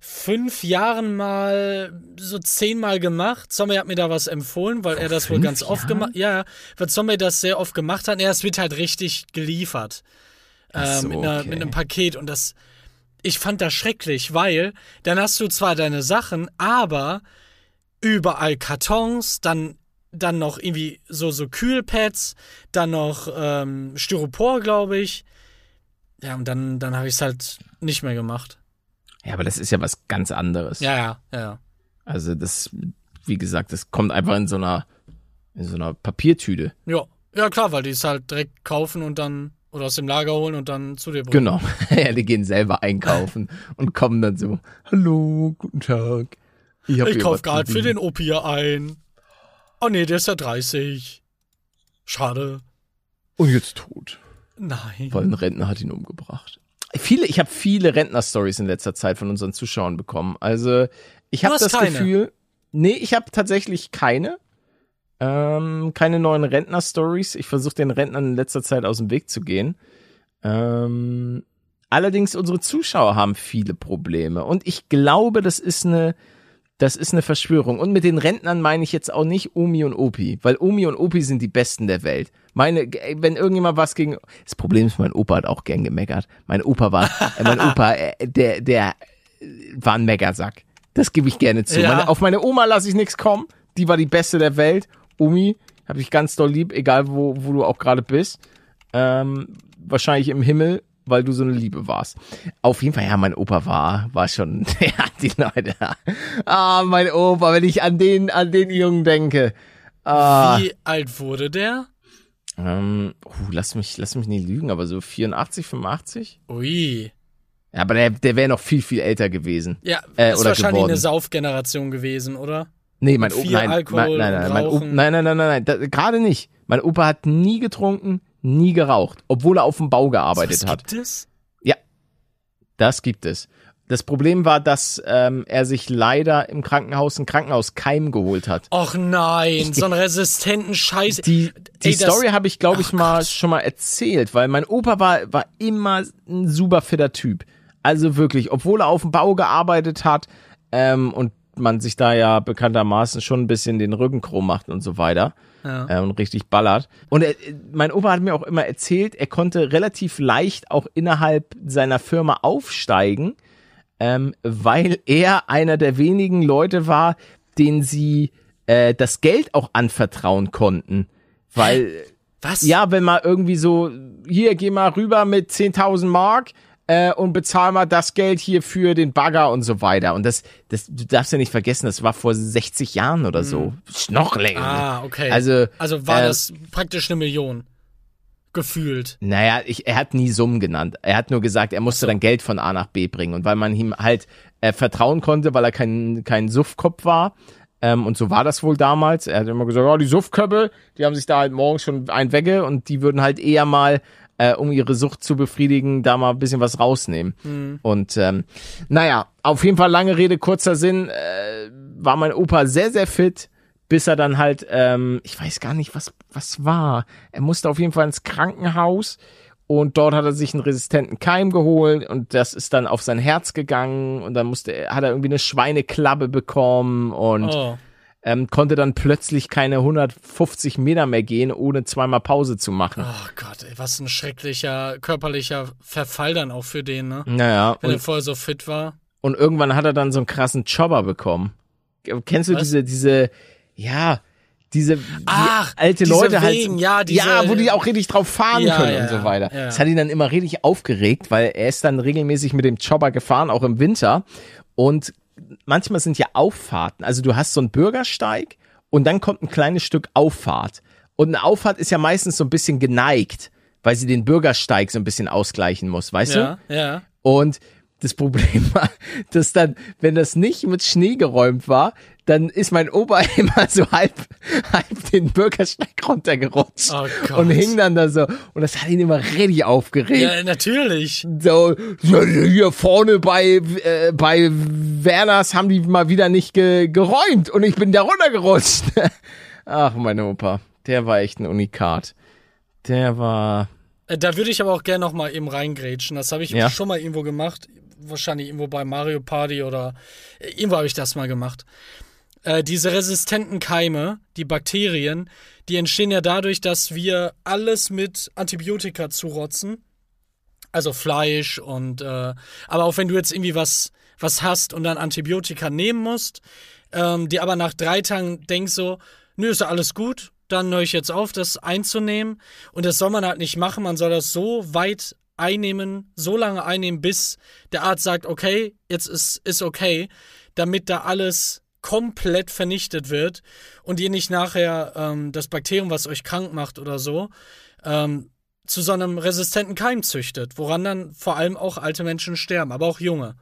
fünf Jahren mal so zehnmal gemacht. Zombie hat mir da was empfohlen, weil er das wohl ganz oft Jahren? gemacht Ja, weil Zombie das sehr oft gemacht hat. Ja, es wird halt richtig geliefert. Ähm, so, mit, einer, okay. mit einem Paket. Und das, ich fand das schrecklich, weil dann hast du zwar deine Sachen, aber überall Kartons, dann dann noch irgendwie so so Kühlpads, dann noch ähm, Styropor, glaube ich. Ja, und dann dann habe ich es halt nicht mehr gemacht. ja, aber das ist ja was ganz anderes. Ja, ja, ja, ja. Also, das, wie gesagt, das kommt einfach in so einer, in so einer Papiertüte. Ja, ja klar, weil die es halt direkt kaufen und dann oder aus dem Lager holen und dann zu dir bringen. Genau. ja, die gehen selber einkaufen und kommen dann so, hallo, guten Tag. Ich, Ich hier kauf was gerade für gesehen." den hier ein. Oh nee, der ist ja 30. Schade. Und jetzt tot. Nein. weil ein Rentner hat ihn umgebracht. Viele, ich habe viele Rentner-Stories in letzter Zeit von unseren Zuschauern bekommen. Also ich habe das keine? Gefühl, nee, ich habe tatsächlich keine, ähm, keine neuen Rentner-Stories. Ich versuche den Rentnern in letzter Zeit aus dem Weg zu gehen. Ähm, allerdings unsere Zuschauer haben viele Probleme und ich glaube, das ist eine das ist eine Verschwörung. Und mit den Rentnern meine ich jetzt auch nicht Omi und Opi, weil Omi und Opi sind die Besten der Welt. Meine, wenn irgendjemand was gegen, das Problem ist, mein Opa hat auch gern gemeckert. Mein Opa war, äh, mein Opa, äh, der, der äh, war ein Meckersack. Das gebe ich gerne zu. Ja. Meine, auf meine Oma lasse ich nichts kommen. Die war die Beste der Welt. Omi, habe ich ganz doll lieb, egal wo, wo du auch gerade bist. Ähm, wahrscheinlich im Himmel, weil du so eine Liebe warst. Auf jeden Fall, ja, mein Opa war, war schon, ja, die Leute. Ah, mein Opa, wenn ich an den, an den Jungen denke. Ah, Wie alt wurde der? ähm, uh, lass mich, lass mich nicht lügen, aber so 84, 85? Ui. Ja, aber der, der wäre noch viel, viel älter gewesen. Ja, Äh, ist wahrscheinlich geworden. eine Saufgeneration gewesen, oder? Nee, mein Opa, nein, nein, nein, mein Opa, nein, nein, nein, nein, nein, gerade nicht. Mein Opa hat nie getrunken, nie geraucht, obwohl er auf dem Bau gearbeitet Was hat. gibt es? Das gibt es. Das Problem war, dass ähm, er sich leider im Krankenhaus ein Krankenhauskeim geholt hat. Och nein, so einen resistenten Scheiß. Die, die Ey, das- Story habe ich, glaube ich, mal Gott. schon mal erzählt, weil mein Opa war, war immer ein super fitter Typ. Also wirklich, obwohl er auf dem Bau gearbeitet hat ähm, und man sich da ja bekanntermaßen schon ein bisschen den Rücken krumm macht und so weiter Ja. äh, und richtig ballert. Und er, mein Opa hat mir auch immer erzählt, er konnte relativ leicht auch innerhalb seiner Firma aufsteigen, ähm, weil er einer der wenigen Leute war, denen sie äh, das Geld auch anvertrauen konnten. Weil, Was? ja, wenn man irgendwie so, hier, geh mal rüber mit 10.000 Mark äh, und bezahl mal das Geld hier für den Bagger und so weiter. Und das, das, du darfst ja nicht vergessen, das war vor 60 Jahren oder so. Noch länger. Ah, okay. Also, also war äh, das praktisch eine Million. Gefühlt. Naja, ich, er hat nie Summen genannt. Er hat nur gesagt, er musste dann Geld von A nach B bringen. Und weil man ihm halt äh, vertrauen konnte, weil er kein, kein Suffkopf war, Ähm, und so war das wohl damals. Er hat immer gesagt, ja, die Suffköppe, die haben sich da halt morgens schon ein wegge und die würden halt eher mal, äh, um ihre Sucht zu befriedigen, da mal ein bisschen was rausnehmen. Und ähm, naja, auf jeden Fall lange Rede, kurzer Sinn, äh, war mein Opa sehr, sehr fit, bis er dann halt, ähm, ich weiß gar nicht, was, was war. Er musste auf jeden Fall ins Krankenhaus und dort hat er sich einen resistenten Keim geholt und das ist dann auf sein Herz gegangen und dann musste hat er irgendwie eine Schweineklappe bekommen und Oh. Ähm, konnte dann plötzlich keine 150 Meter mehr gehen, ohne zweimal Pause zu machen. Oh Gott, ey, was ein schrecklicher körperlicher Verfall dann auch für den, ne? Naja, Wenn er vorher so fit war. und irgendwann hat er dann so einen krassen Chopper bekommen. Kennst du Was? diese, diese, ja, diese die Ach, alte diese Leute Wegen, halt, ja, diese- ja, wo die auch richtig drauf fahren Ja, können ja, und so weiter. ja. Das hat ihn dann immer richtig aufgeregt, weil er ist dann regelmäßig mit dem Chopper gefahren, auch im Winter. Und manchmal sind ja Auffahrten, also du hast so einen Bürgersteig und dann kommt ein kleines Stück Auffahrt. Und eine Auffahrt ist ja meistens so ein bisschen geneigt, weil sie den Bürgersteig so ein bisschen ausgleichen muss, weißt du? Ja, ja. Und das Problem war, dass dann, wenn das nicht mit Schnee geräumt war, dann ist mein Opa immer so halb, halb den Bürgersteig runtergerutscht Oh und hing dann da so. Und das hat ihn immer richtig aufgeregt. Ja, natürlich. So, hier vorne bei, äh, bei Werners haben die mal wieder nicht ge geräumt und ich bin da runtergerutscht. Ach, mein Opa, der war echt ein Unikat. Der war, Äh, Da würde ich aber auch gerne noch mal eben reingrätschen. Das habe ich Ja. schon mal irgendwo gemacht. Wahrscheinlich irgendwo bei Mario Party oder äh, irgendwo habe ich das mal gemacht. Äh, diese resistenten Keime, die Bakterien, die entstehen ja dadurch, dass wir alles mit Antibiotika zurotzen. Also Fleisch und äh, aber auch wenn du jetzt irgendwie was, was hast und dann Antibiotika nehmen musst, ähm, die aber nach drei Tagen denkst so, nö, ist ja alles gut, dann höre ich jetzt auf, das einzunehmen. Und das soll man halt nicht machen, man soll das so weit einnehmen, so lange einnehmen, bis der Arzt sagt, okay, jetzt ist, ist okay, damit da alles komplett vernichtet wird und ihr nicht nachher ähm, das Bakterium, was euch krank macht oder so, ähm, zu so einem resistenten Keim züchtet, woran dann vor allem auch alte Menschen sterben, aber auch junge.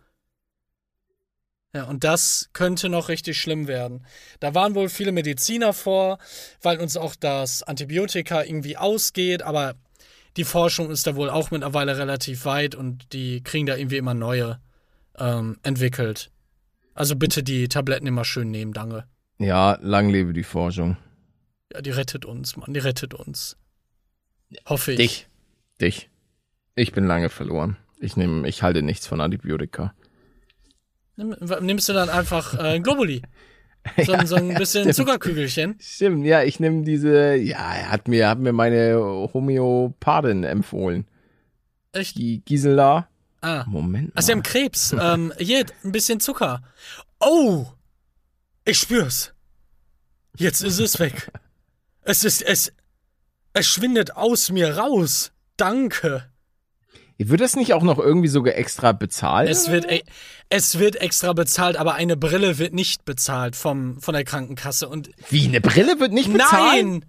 Ja, und das könnte noch richtig schlimm werden. Da waren wohl viele Mediziner vor, weil uns auch das Antibiotika irgendwie ausgeht, aber die Forschung ist da wohl auch mittlerweile relativ weit und die kriegen da irgendwie immer neue ähm, entwickelt. Also bitte die Tabletten immer schön nehmen, danke. ja, lang lebe die Forschung. Ja, die rettet uns, Mann, die rettet uns. Hoffe ich. Dich. Dich. Ich bin lange verloren. Ich nehme, ich halte nichts von Antibiotika. Nimm, nimmst du dann einfach äh, ein Globuli? So, ein- so ein bisschen stimmt. Zuckerkügelchen. Stimmt, ja, ich nehme diese, ja, er hat mir, hat mir meine Homöopathin empfohlen. Echt? Die Gisela. Ah. Moment mal. Also, sie haben Krebs. ähm, hier, ein bisschen Zucker. Oh! Ich spür's. Jetzt ist es weg. Es ist, es, es schwindet aus mir raus. Danke. Wird das nicht auch noch irgendwie sogar extra bezahlt? Es wird, e- es wird extra bezahlt, aber eine Brille wird nicht bezahlt vom, von der Krankenkasse. Und Wie, eine Brille wird nicht bezahlt? nein!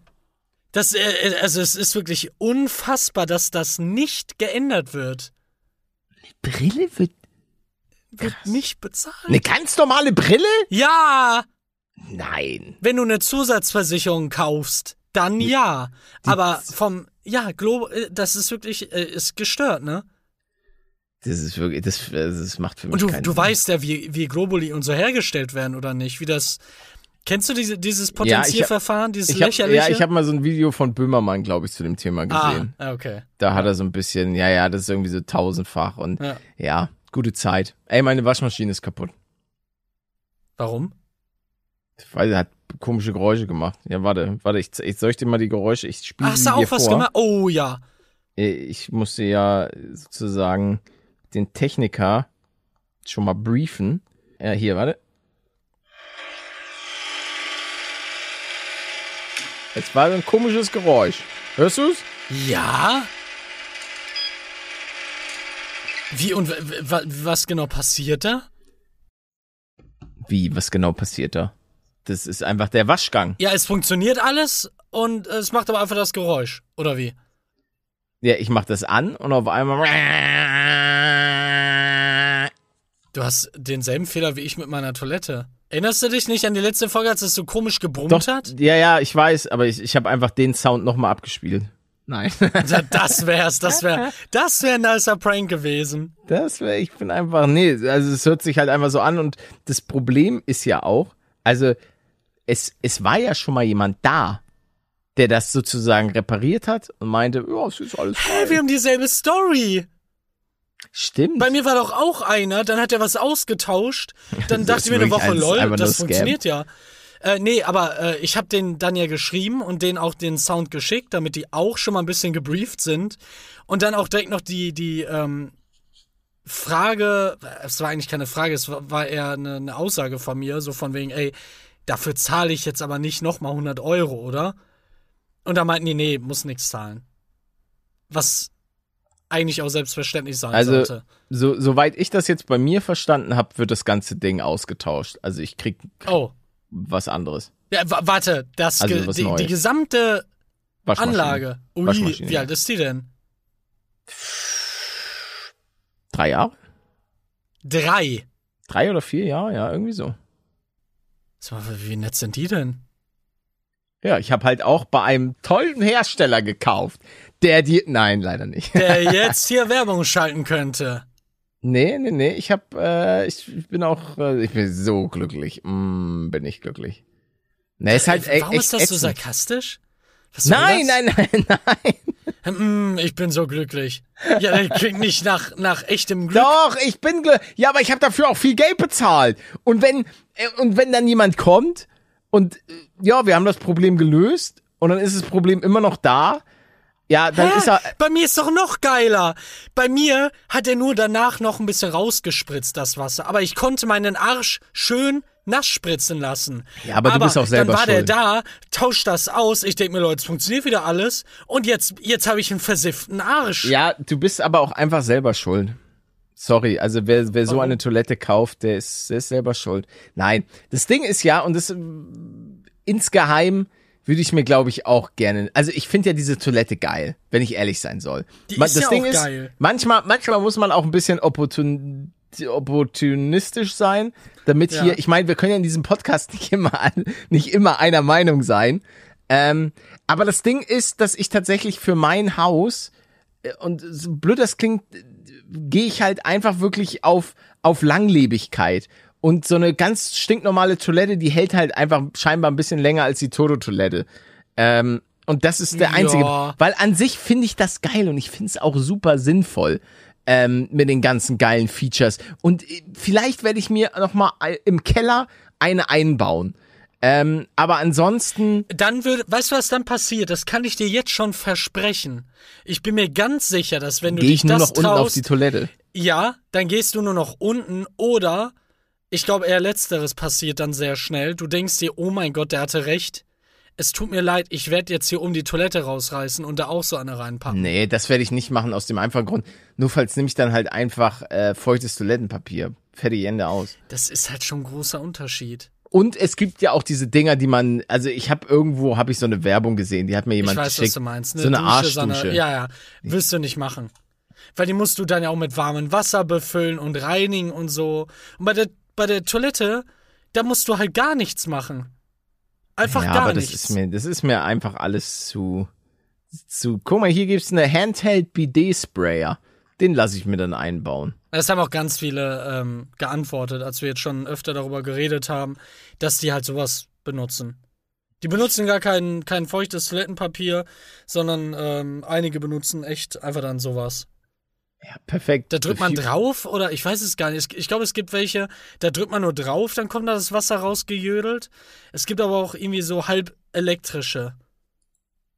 Das, äh, also es ist wirklich unfassbar, dass das nicht geändert wird. Brille wird, Wird nicht bezahlt. eine ganz normale Brille? Ja! Nein. Wenn du eine Zusatzversicherung kaufst, dann ja. Aber vom, ja, Glo äh, das ist wirklich, äh, ist gestört, ne? Das ist wirklich, das, das macht für mich Und du, du weißt ja, wie, wie Globuli und so hergestellt werden, oder nicht? Wie das, kennst du diese, dieses Ja, Potenzierverfahren, dieses ich hab, lächerliche? ja, ich habe mal so ein Video von Böhmermann, glaube ich, zu dem Thema gesehen. ah, okay. Da hat er so ein bisschen, ja, ja, das ist irgendwie so tausendfach und Ja. ja, gute Zeit. Ey, meine Waschmaschine ist kaputt. Warum? Weil er hat komische Geräusche gemacht. Ja, warte, warte, ich, ich soll ich dir mal die Geräusche, ich spiele hast du auch was vor. gemacht? Oh ja. Ich musste ja sozusagen den Techniker schon mal briefen. Ja, hier, warte. Jetzt war so ein komisches Geräusch. Hörst du's? Ja? Wie und was genau passiert da? Wie, was genau passiert da? Das ist einfach der Waschgang. Ja, es funktioniert alles und es macht aber einfach das Geräusch, oder wie? Ja, ich mach das an und auf einmal. Du hast denselben Fehler wie ich mit meiner Toilette. Erinnerst du dich nicht an die letzte Folge, als es so komisch gebrummt Doch, hat? ja, ja, ich weiß, aber ich, ich habe einfach den Sound nochmal abgespielt. Nein. Das wär's, das wär, das wär ein nicer Prank gewesen. Das wäre, ich bin einfach, nee, also es hört sich halt einfach so an und das Problem ist ja auch, also es, es war ja schon mal jemand da, der das sozusagen repariert hat und meinte, ja, es ist alles Hä, fein. wir haben dieselbe Story. Stimmt. Bei mir war doch auch einer, dann hat er was ausgetauscht. Dann dachte ich mir eine Woche, lol, das Scam. funktioniert ja. Äh, nee, aber äh, ich habe den dann ja geschrieben und denen auch den Sound geschickt, damit die auch schon mal ein bisschen gebrieft sind. Und dann auch direkt noch die, die ähm, Frage, es war eigentlich keine Frage, es war, war eher eine, eine Aussage von mir, so von wegen, ey, dafür zahle ich jetzt aber nicht nochmal 100 Euro, oder? Und da meinten die, nee, muss nichts zahlen. Was eigentlich auch selbstverständlich sein Also- sollte. so, soweit ich das jetzt bei mir verstanden habe, wird das ganze Ding ausgetauscht. Also ich krieg Oh. was anderes. Ja, wa- warte, das Also ge die, die gesamte. Anlage. Ui, wie alt ist die denn? Drei Jahre? Drei. Drei oder vier Jahre? Ja, irgendwie so. Wie nett sind die denn? Ja, ich habe halt auch bei einem tollen Hersteller gekauft, der die, nein, leider nicht. Der jetzt hier Werbung schalten könnte. Nee, nee, nee, ich hab, äh, ich, bin auch, äh, ich bin so glücklich. Mm, bin ich glücklich. Nee, ist halt e- Warum echt ist das so ätzend. sarkastisch? Was Nein, das? nein, nein, nein. Hm, ich bin so glücklich. Ja, das klingt nicht nach, nach echtem Glück. Doch, ich bin glücklich. Ja, aber ich habe dafür auch viel Geld bezahlt. Und wenn, äh, und wenn dann jemand kommt und, äh, ja, wir haben das Problem gelöst und dann ist das Problem immer noch da, ja, dann Hä? ist er, Bei mir ist doch noch geiler. Bei mir hat er nur danach noch ein bisschen rausgespritzt, das Wasser. Aber ich konnte meinen Arsch schön nass spritzen lassen. Ja, aber du bist auch selber Dann war schuld. der da, tauscht das aus. Ich denke mir, Leute, es funktioniert wieder alles. Und jetzt, jetzt habe ich einen versifften Arsch. Ja, du bist aber auch einfach selber schuld. Sorry, also wer, wer so eine Toilette kauft, der ist, der ist selber schuld. Nein, das Ding ist ja, und das insgeheim würde ich mir, glaube ich, auch gerne. Also ich finde ja diese Toilette geil, wenn ich ehrlich sein soll. Die Ma- ist das ja Ding auch ist, geil. manchmal, manchmal muss man auch ein bisschen opportun, opportunistisch sein, damit Ja. hier, ich meine, wir können ja in diesem Podcast nicht immer, nicht immer einer Meinung sein. Ähm, aber das Ding ist, dass ich tatsächlich für mein Haus äh, und so blöd das klingt, gehe ich halt einfach wirklich auf auf Langlebigkeit. Und so eine ganz stinknormale Toilette, die hält halt einfach scheinbar ein bisschen länger als die Toto-Toilette. Ähm, und das ist der Ja. einzige. Weil an sich finde ich das geil und ich finde es auch super sinnvoll ähm, mit den ganzen geilen Features. Und äh, vielleicht werde ich mir noch mal äh, im Keller eine einbauen. Ähm, aber ansonsten, Dann würde, weißt du, was dann passiert? Das kann ich dir jetzt schon versprechen. Ich bin mir ganz sicher, dass wenn du dich ich nur das noch unten auf traust, die Toilette. ja, dann gehst du nur noch unten oder ich glaube eher letzteres passiert dann sehr schnell. Du denkst dir, oh mein Gott, der hatte recht. Es tut mir leid, ich werde jetzt hier um die Toilette rausreißen und da auch so eine reinpacken. Nee, das werde ich nicht machen aus dem einfachen Grund. Nur falls nehme ich dann halt einfach äh, feuchtes Toilettenpapier. Fertig, Ende aus. Das ist halt schon ein großer Unterschied. Und es gibt ja auch diese Dinger, die man, also ich habe irgendwo, habe ich so eine Werbung gesehen, die hat mir Ich jemand weiß, was geschickt. du meinst. so eine Dusche, so Arschdusche. ja, ja. Wirst du nicht machen. Weil die musst du dann ja auch mit warmem Wasser befüllen und reinigen und so. Und bei der, bei der Toilette, da musst du halt gar nichts machen. Einfach ja, gar aber das nichts. ist mir, das ist mir einfach alles zu, zu. Guck mal, hier gibt's eine Handheld BD Sprayer. Den lasse ich mir dann einbauen. Das haben auch ganz viele ähm, geantwortet, als wir jetzt schon öfter darüber geredet haben, dass die halt sowas benutzen. Die benutzen gar kein, kein feuchtes Toilettenpapier, sondern ähm, einige benutzen echt einfach dann sowas. Ja, perfekt. Da drückt man drauf oder ich weiß es gar nicht. Ich glaube, es gibt welche, da drückt man nur drauf, dann kommt da das Wasser rausgejödelt. Es gibt aber auch irgendwie so halb elektrische.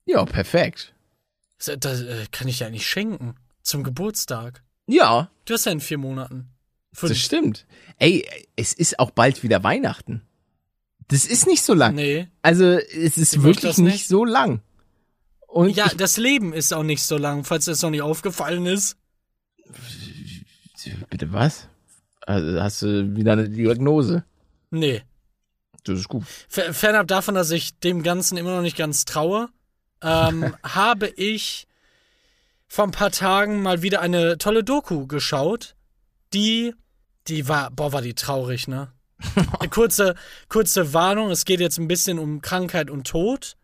Ja, perfekt. Das, das äh, kann ich ja nicht schenken. Zum Geburtstag. Ja, Du hast ja in vier Monaten. das Fünf. stimmt. Ey, es ist auch bald wieder Weihnachten. Das ist nicht so lang. Nee. Also, es ist Ich wirklich das nicht. nicht. so lang. Und Ja, das Leben ist auch nicht so lang, falls das noch nicht aufgefallen ist. bitte was? Also, hast du wieder eine Diagnose? Nee. Das ist gut. Fer- Fernab davon, dass ich dem Ganzen immer noch nicht ganz traue, ähm, habe ich vor ein paar Tagen mal wieder eine tolle Doku geschaut. Die, die war, boah, war die traurig, ne? kurze, kurze Warnung, es geht jetzt ein bisschen um Krankheit und Tod.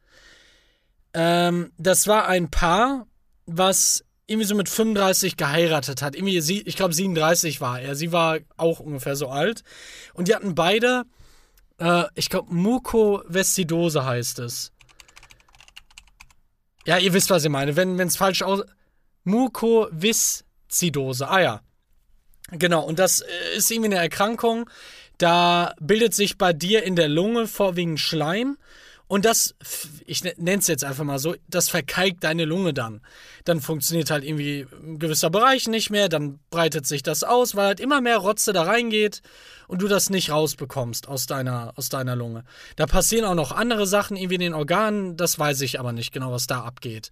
Ähm, das war ein Paar, was irgendwie so mit 35 geheiratet hat. Irgendwie, sie, ich glaube 37 war er. Sie war auch ungefähr so alt. Und die hatten beide, äh, ich glaube, Mukoveszidose heißt es. Ja, ihr wisst, was ich meine. Wenn es falsch aus. Mukoviszidose. Ah ja. Genau, und das äh, ist irgendwie eine Erkrankung. Da bildet sich bei dir in der Lunge vorwiegend Schleim. Und das, ich nenne es jetzt einfach mal so, das verkalkt deine Lunge dann. Dann funktioniert halt irgendwie ein gewisser Bereich nicht mehr, dann breitet sich das aus, weil halt immer mehr Rotze da reingeht und du das nicht rausbekommst aus deiner, aus deiner Lunge. Da passieren auch noch andere Sachen irgendwie in den Organen, das weiß ich aber nicht genau, was da abgeht.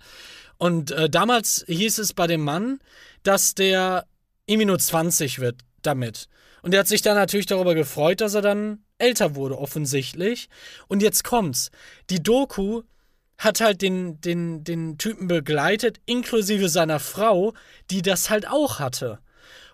Und äh, damals hieß es bei dem Mann, dass der irgendwie nur 20 wird damit. Und er hat sich dann natürlich darüber gefreut, dass er dann älter wurde, offensichtlich. Und jetzt kommt's. Die Doku hat halt den, den, den Typen begleitet, inklusive seiner Frau, die das halt auch hatte.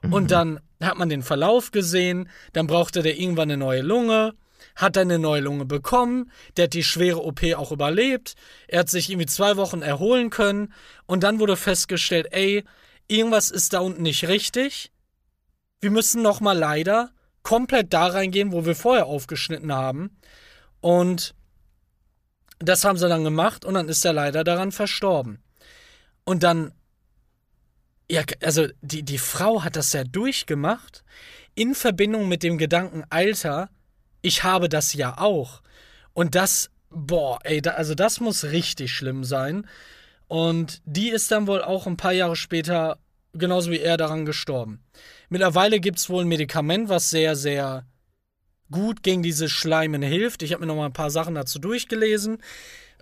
Mhm. Und dann hat man den Verlauf gesehen, dann brauchte der irgendwann eine neue Lunge, hat eine neue Lunge bekommen, der hat die schwere OP auch überlebt, er hat sich irgendwie zwei Wochen erholen können und dann wurde festgestellt, ey, irgendwas ist da unten nicht richtig wir müssen nochmal leider komplett da reingehen, wo wir vorher aufgeschnitten haben. Und das haben sie dann gemacht und dann ist er leider daran verstorben. Und dann, ja, also die, die Frau hat das ja durchgemacht in Verbindung mit dem Gedanken, Alter, ich habe das ja auch. Und das, boah, ey, da, also das muss richtig schlimm sein. Und die ist dann wohl auch ein paar Jahre später, genauso wie er, daran gestorben. Mittlerweile gibt es wohl ein Medikament, was sehr, sehr gut gegen diese Schleimen hilft. Ich habe mir noch mal ein paar Sachen dazu durchgelesen,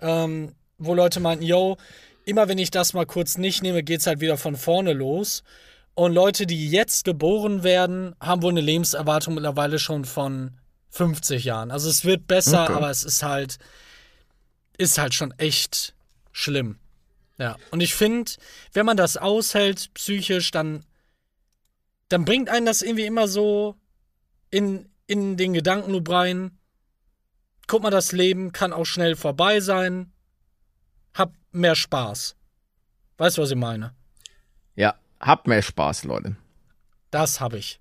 ähm, wo Leute meinten, yo, immer wenn ich das mal kurz nicht nehme, geht es halt wieder von vorne los. Und Leute, die jetzt geboren werden, haben wohl eine Lebenserwartung mittlerweile schon von 50 Jahren. Also es wird besser, okay. aber es ist halt, ist halt schon echt schlimm. Ja. Und ich finde, wenn man das aushält, psychisch, dann dann bringt einen das irgendwie immer so in, in den Gedankenloop rein. Guck mal, das Leben kann auch schnell vorbei sein. Hab mehr Spaß. Weißt du, was ich meine? Ja, hab mehr Spaß, Leute. Das hab ich.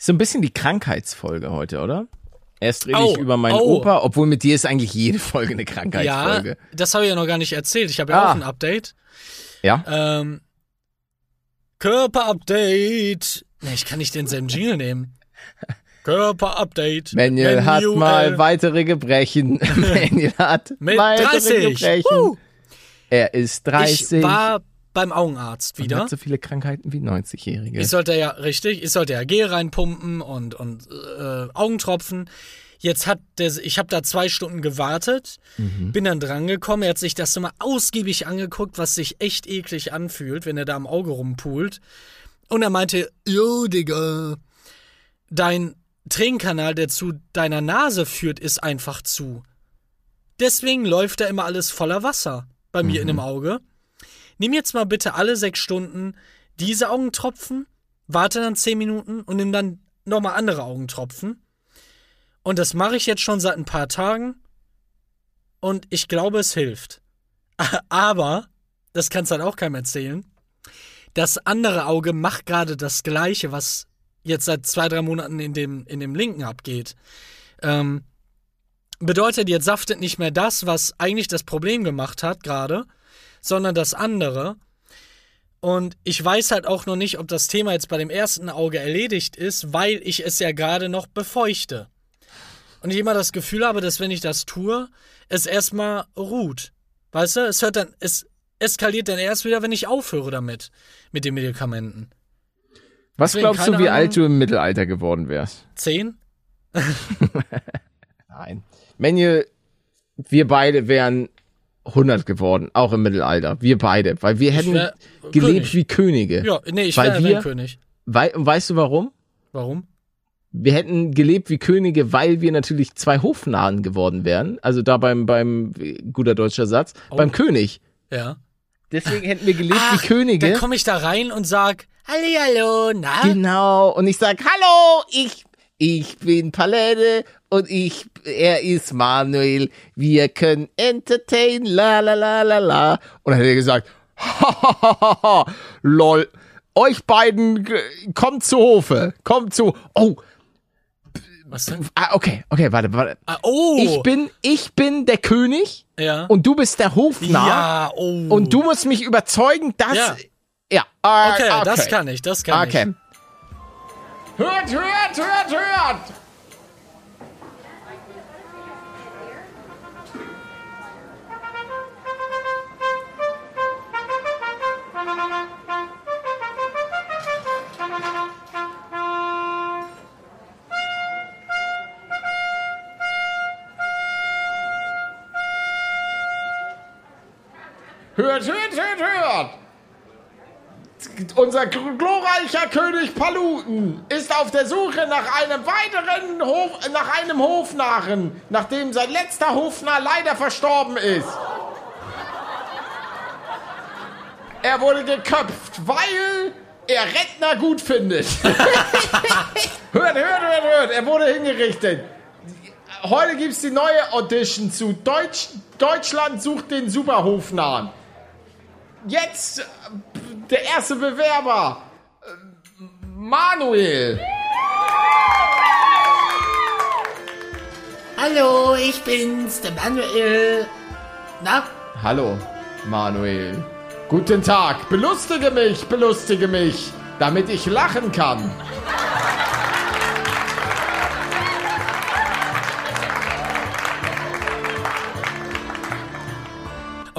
Ist so ein bisschen die Krankheitsfolge heute, oder? Erst rede oh, ich über meinen oh. Opa, obwohl mit dir ist eigentlich jede Folge eine Krankheitsfolge. Ja, das habe ich ja noch gar nicht erzählt. Ich habe ja ah. auch ein Update. Ja. Ähm, Körperupdate. Nee, ich kann nicht denselben Jingle nehmen. Körperupdate. Manuel hat mal weitere Gebrechen. Manuel hat Mit weitere 30. Gebrechen. Uh. Er ist 30. Ich war beim Augenarzt wieder. Und hat so viele Krankheiten wie 90-Jährige. Ich sollte ja, richtig, ich sollte ja Gel reinpumpen und, und äh, Augentropfen. Jetzt hat der, ich habe da zwei Stunden gewartet, mhm. bin dann drangekommen. Er hat sich das nochmal ausgiebig angeguckt, was sich echt eklig anfühlt, wenn er da am Auge rumpult. Und er meinte, yo, Digga, dein Tränenkanal, der zu deiner Nase führt, ist einfach zu. Deswegen läuft da immer alles voller Wasser bei mir mhm. in dem Auge. Nimm jetzt mal bitte alle sechs Stunden diese Augentropfen, warte dann zehn Minuten und nimm dann nochmal andere Augentropfen und das mache ich jetzt schon seit ein paar Tagen. Und ich glaube, es hilft. Aber, das kannst halt auch keinem erzählen, das andere Auge macht gerade das Gleiche, was jetzt seit zwei, drei Monaten in dem, in dem linken abgeht. Ähm, bedeutet, jetzt saftet nicht mehr das, was eigentlich das Problem gemacht hat gerade, sondern das andere. Und ich weiß halt auch noch nicht, ob das Thema jetzt bei dem ersten Auge erledigt ist, weil ich es ja gerade noch befeuchte. Und ich immer das Gefühl habe, dass wenn ich das tue, es erstmal ruht. Weißt du, es hört dann, es eskaliert dann erst wieder, wenn ich aufhöre damit, mit den Medikamenten. Was Deswegen, glaubst du, wie Ahnung, alt du im Mittelalter geworden wärst? Zehn? Nein. Manuel, wir beide wären 100 geworden, auch im Mittelalter. Wir beide, weil wir hätten gelebt König. wie Könige. Ja, nee, ich wäre König. Weil, weißt du warum? Warum? wir hätten gelebt wie Könige, weil wir natürlich zwei Hofnahen geworden wären. Also da beim, beim, guter deutscher Satz, oh. beim König. Ja. Deswegen hätten wir gelebt Ach, wie Könige. Dann komme ich da rein und sag, Hallihallo, na? Genau. Und ich sag, hallo, ich, Ich bin Palette und ich, er ist Manuel. Wir können entertain, la la la la la. Und dann hat er gesagt, hahaha, lol. Euch beiden, g- kommt zu Hofe. Kommt zu, oh, Was denn? ah, okay, okay, warte, warte. Ah, oh! Ich bin, ich bin der König ja. und du bist der Hofnarr. ja, oh. Und du musst mich überzeugen, dass. Ja. Ja. äh, Okay, das kann ich, das kann Okay. Hört, hört, hört, hört! Hört, hört, hört, hört! Unser gl- glorreicher König Paluten ist auf der Suche nach einem weiteren Hof, nach einem Hofnarren, nachdem sein letzter Hofnarr leider verstorben ist. Er wurde geköpft, weil er Rentner gut findet. hört, hört, hört, hört, er wurde hingerichtet. Heute gibt's die neue Audition zu Deutsch, Deutschland sucht den Superhofnarren. Jetzt äh, der erste Bewerber. Äh, Manuel. Hallo, ich bin's, der Manuel. Na, Hallo, Manuel. Guten Tag. Belustige mich, belustige mich, damit ich lachen kann.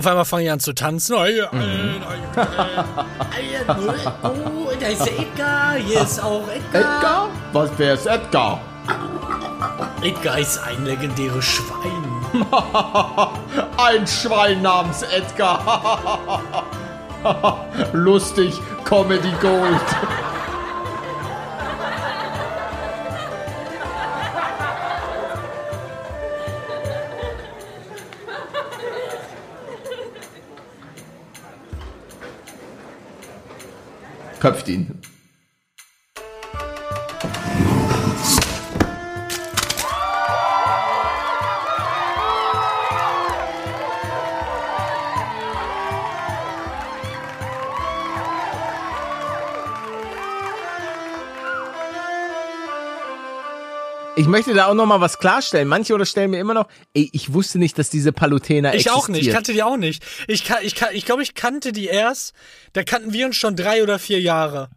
Auf einmal fange ich an zu tanzen. Oh, ja, Mhm. oh, da ist der Edgar, hier ist auch Edgar. Edgar? Was, wer ist Edgar? Edgar ist ein legendäres Schwein. Ein Schwein namens Edgar. Lustig, Comedy Gold. Köpft ihn. Ich möchte da auch noch mal was klarstellen. Manche unterstellen mir immer noch, ey, ich wusste nicht, dass diese Palutena Ich existiert. auch nicht, kannte die auch nicht. Ich, ka- ich, ka- ich glaube, ich kannte die erst. Da kannten wir uns schon drei oder vier Jahre.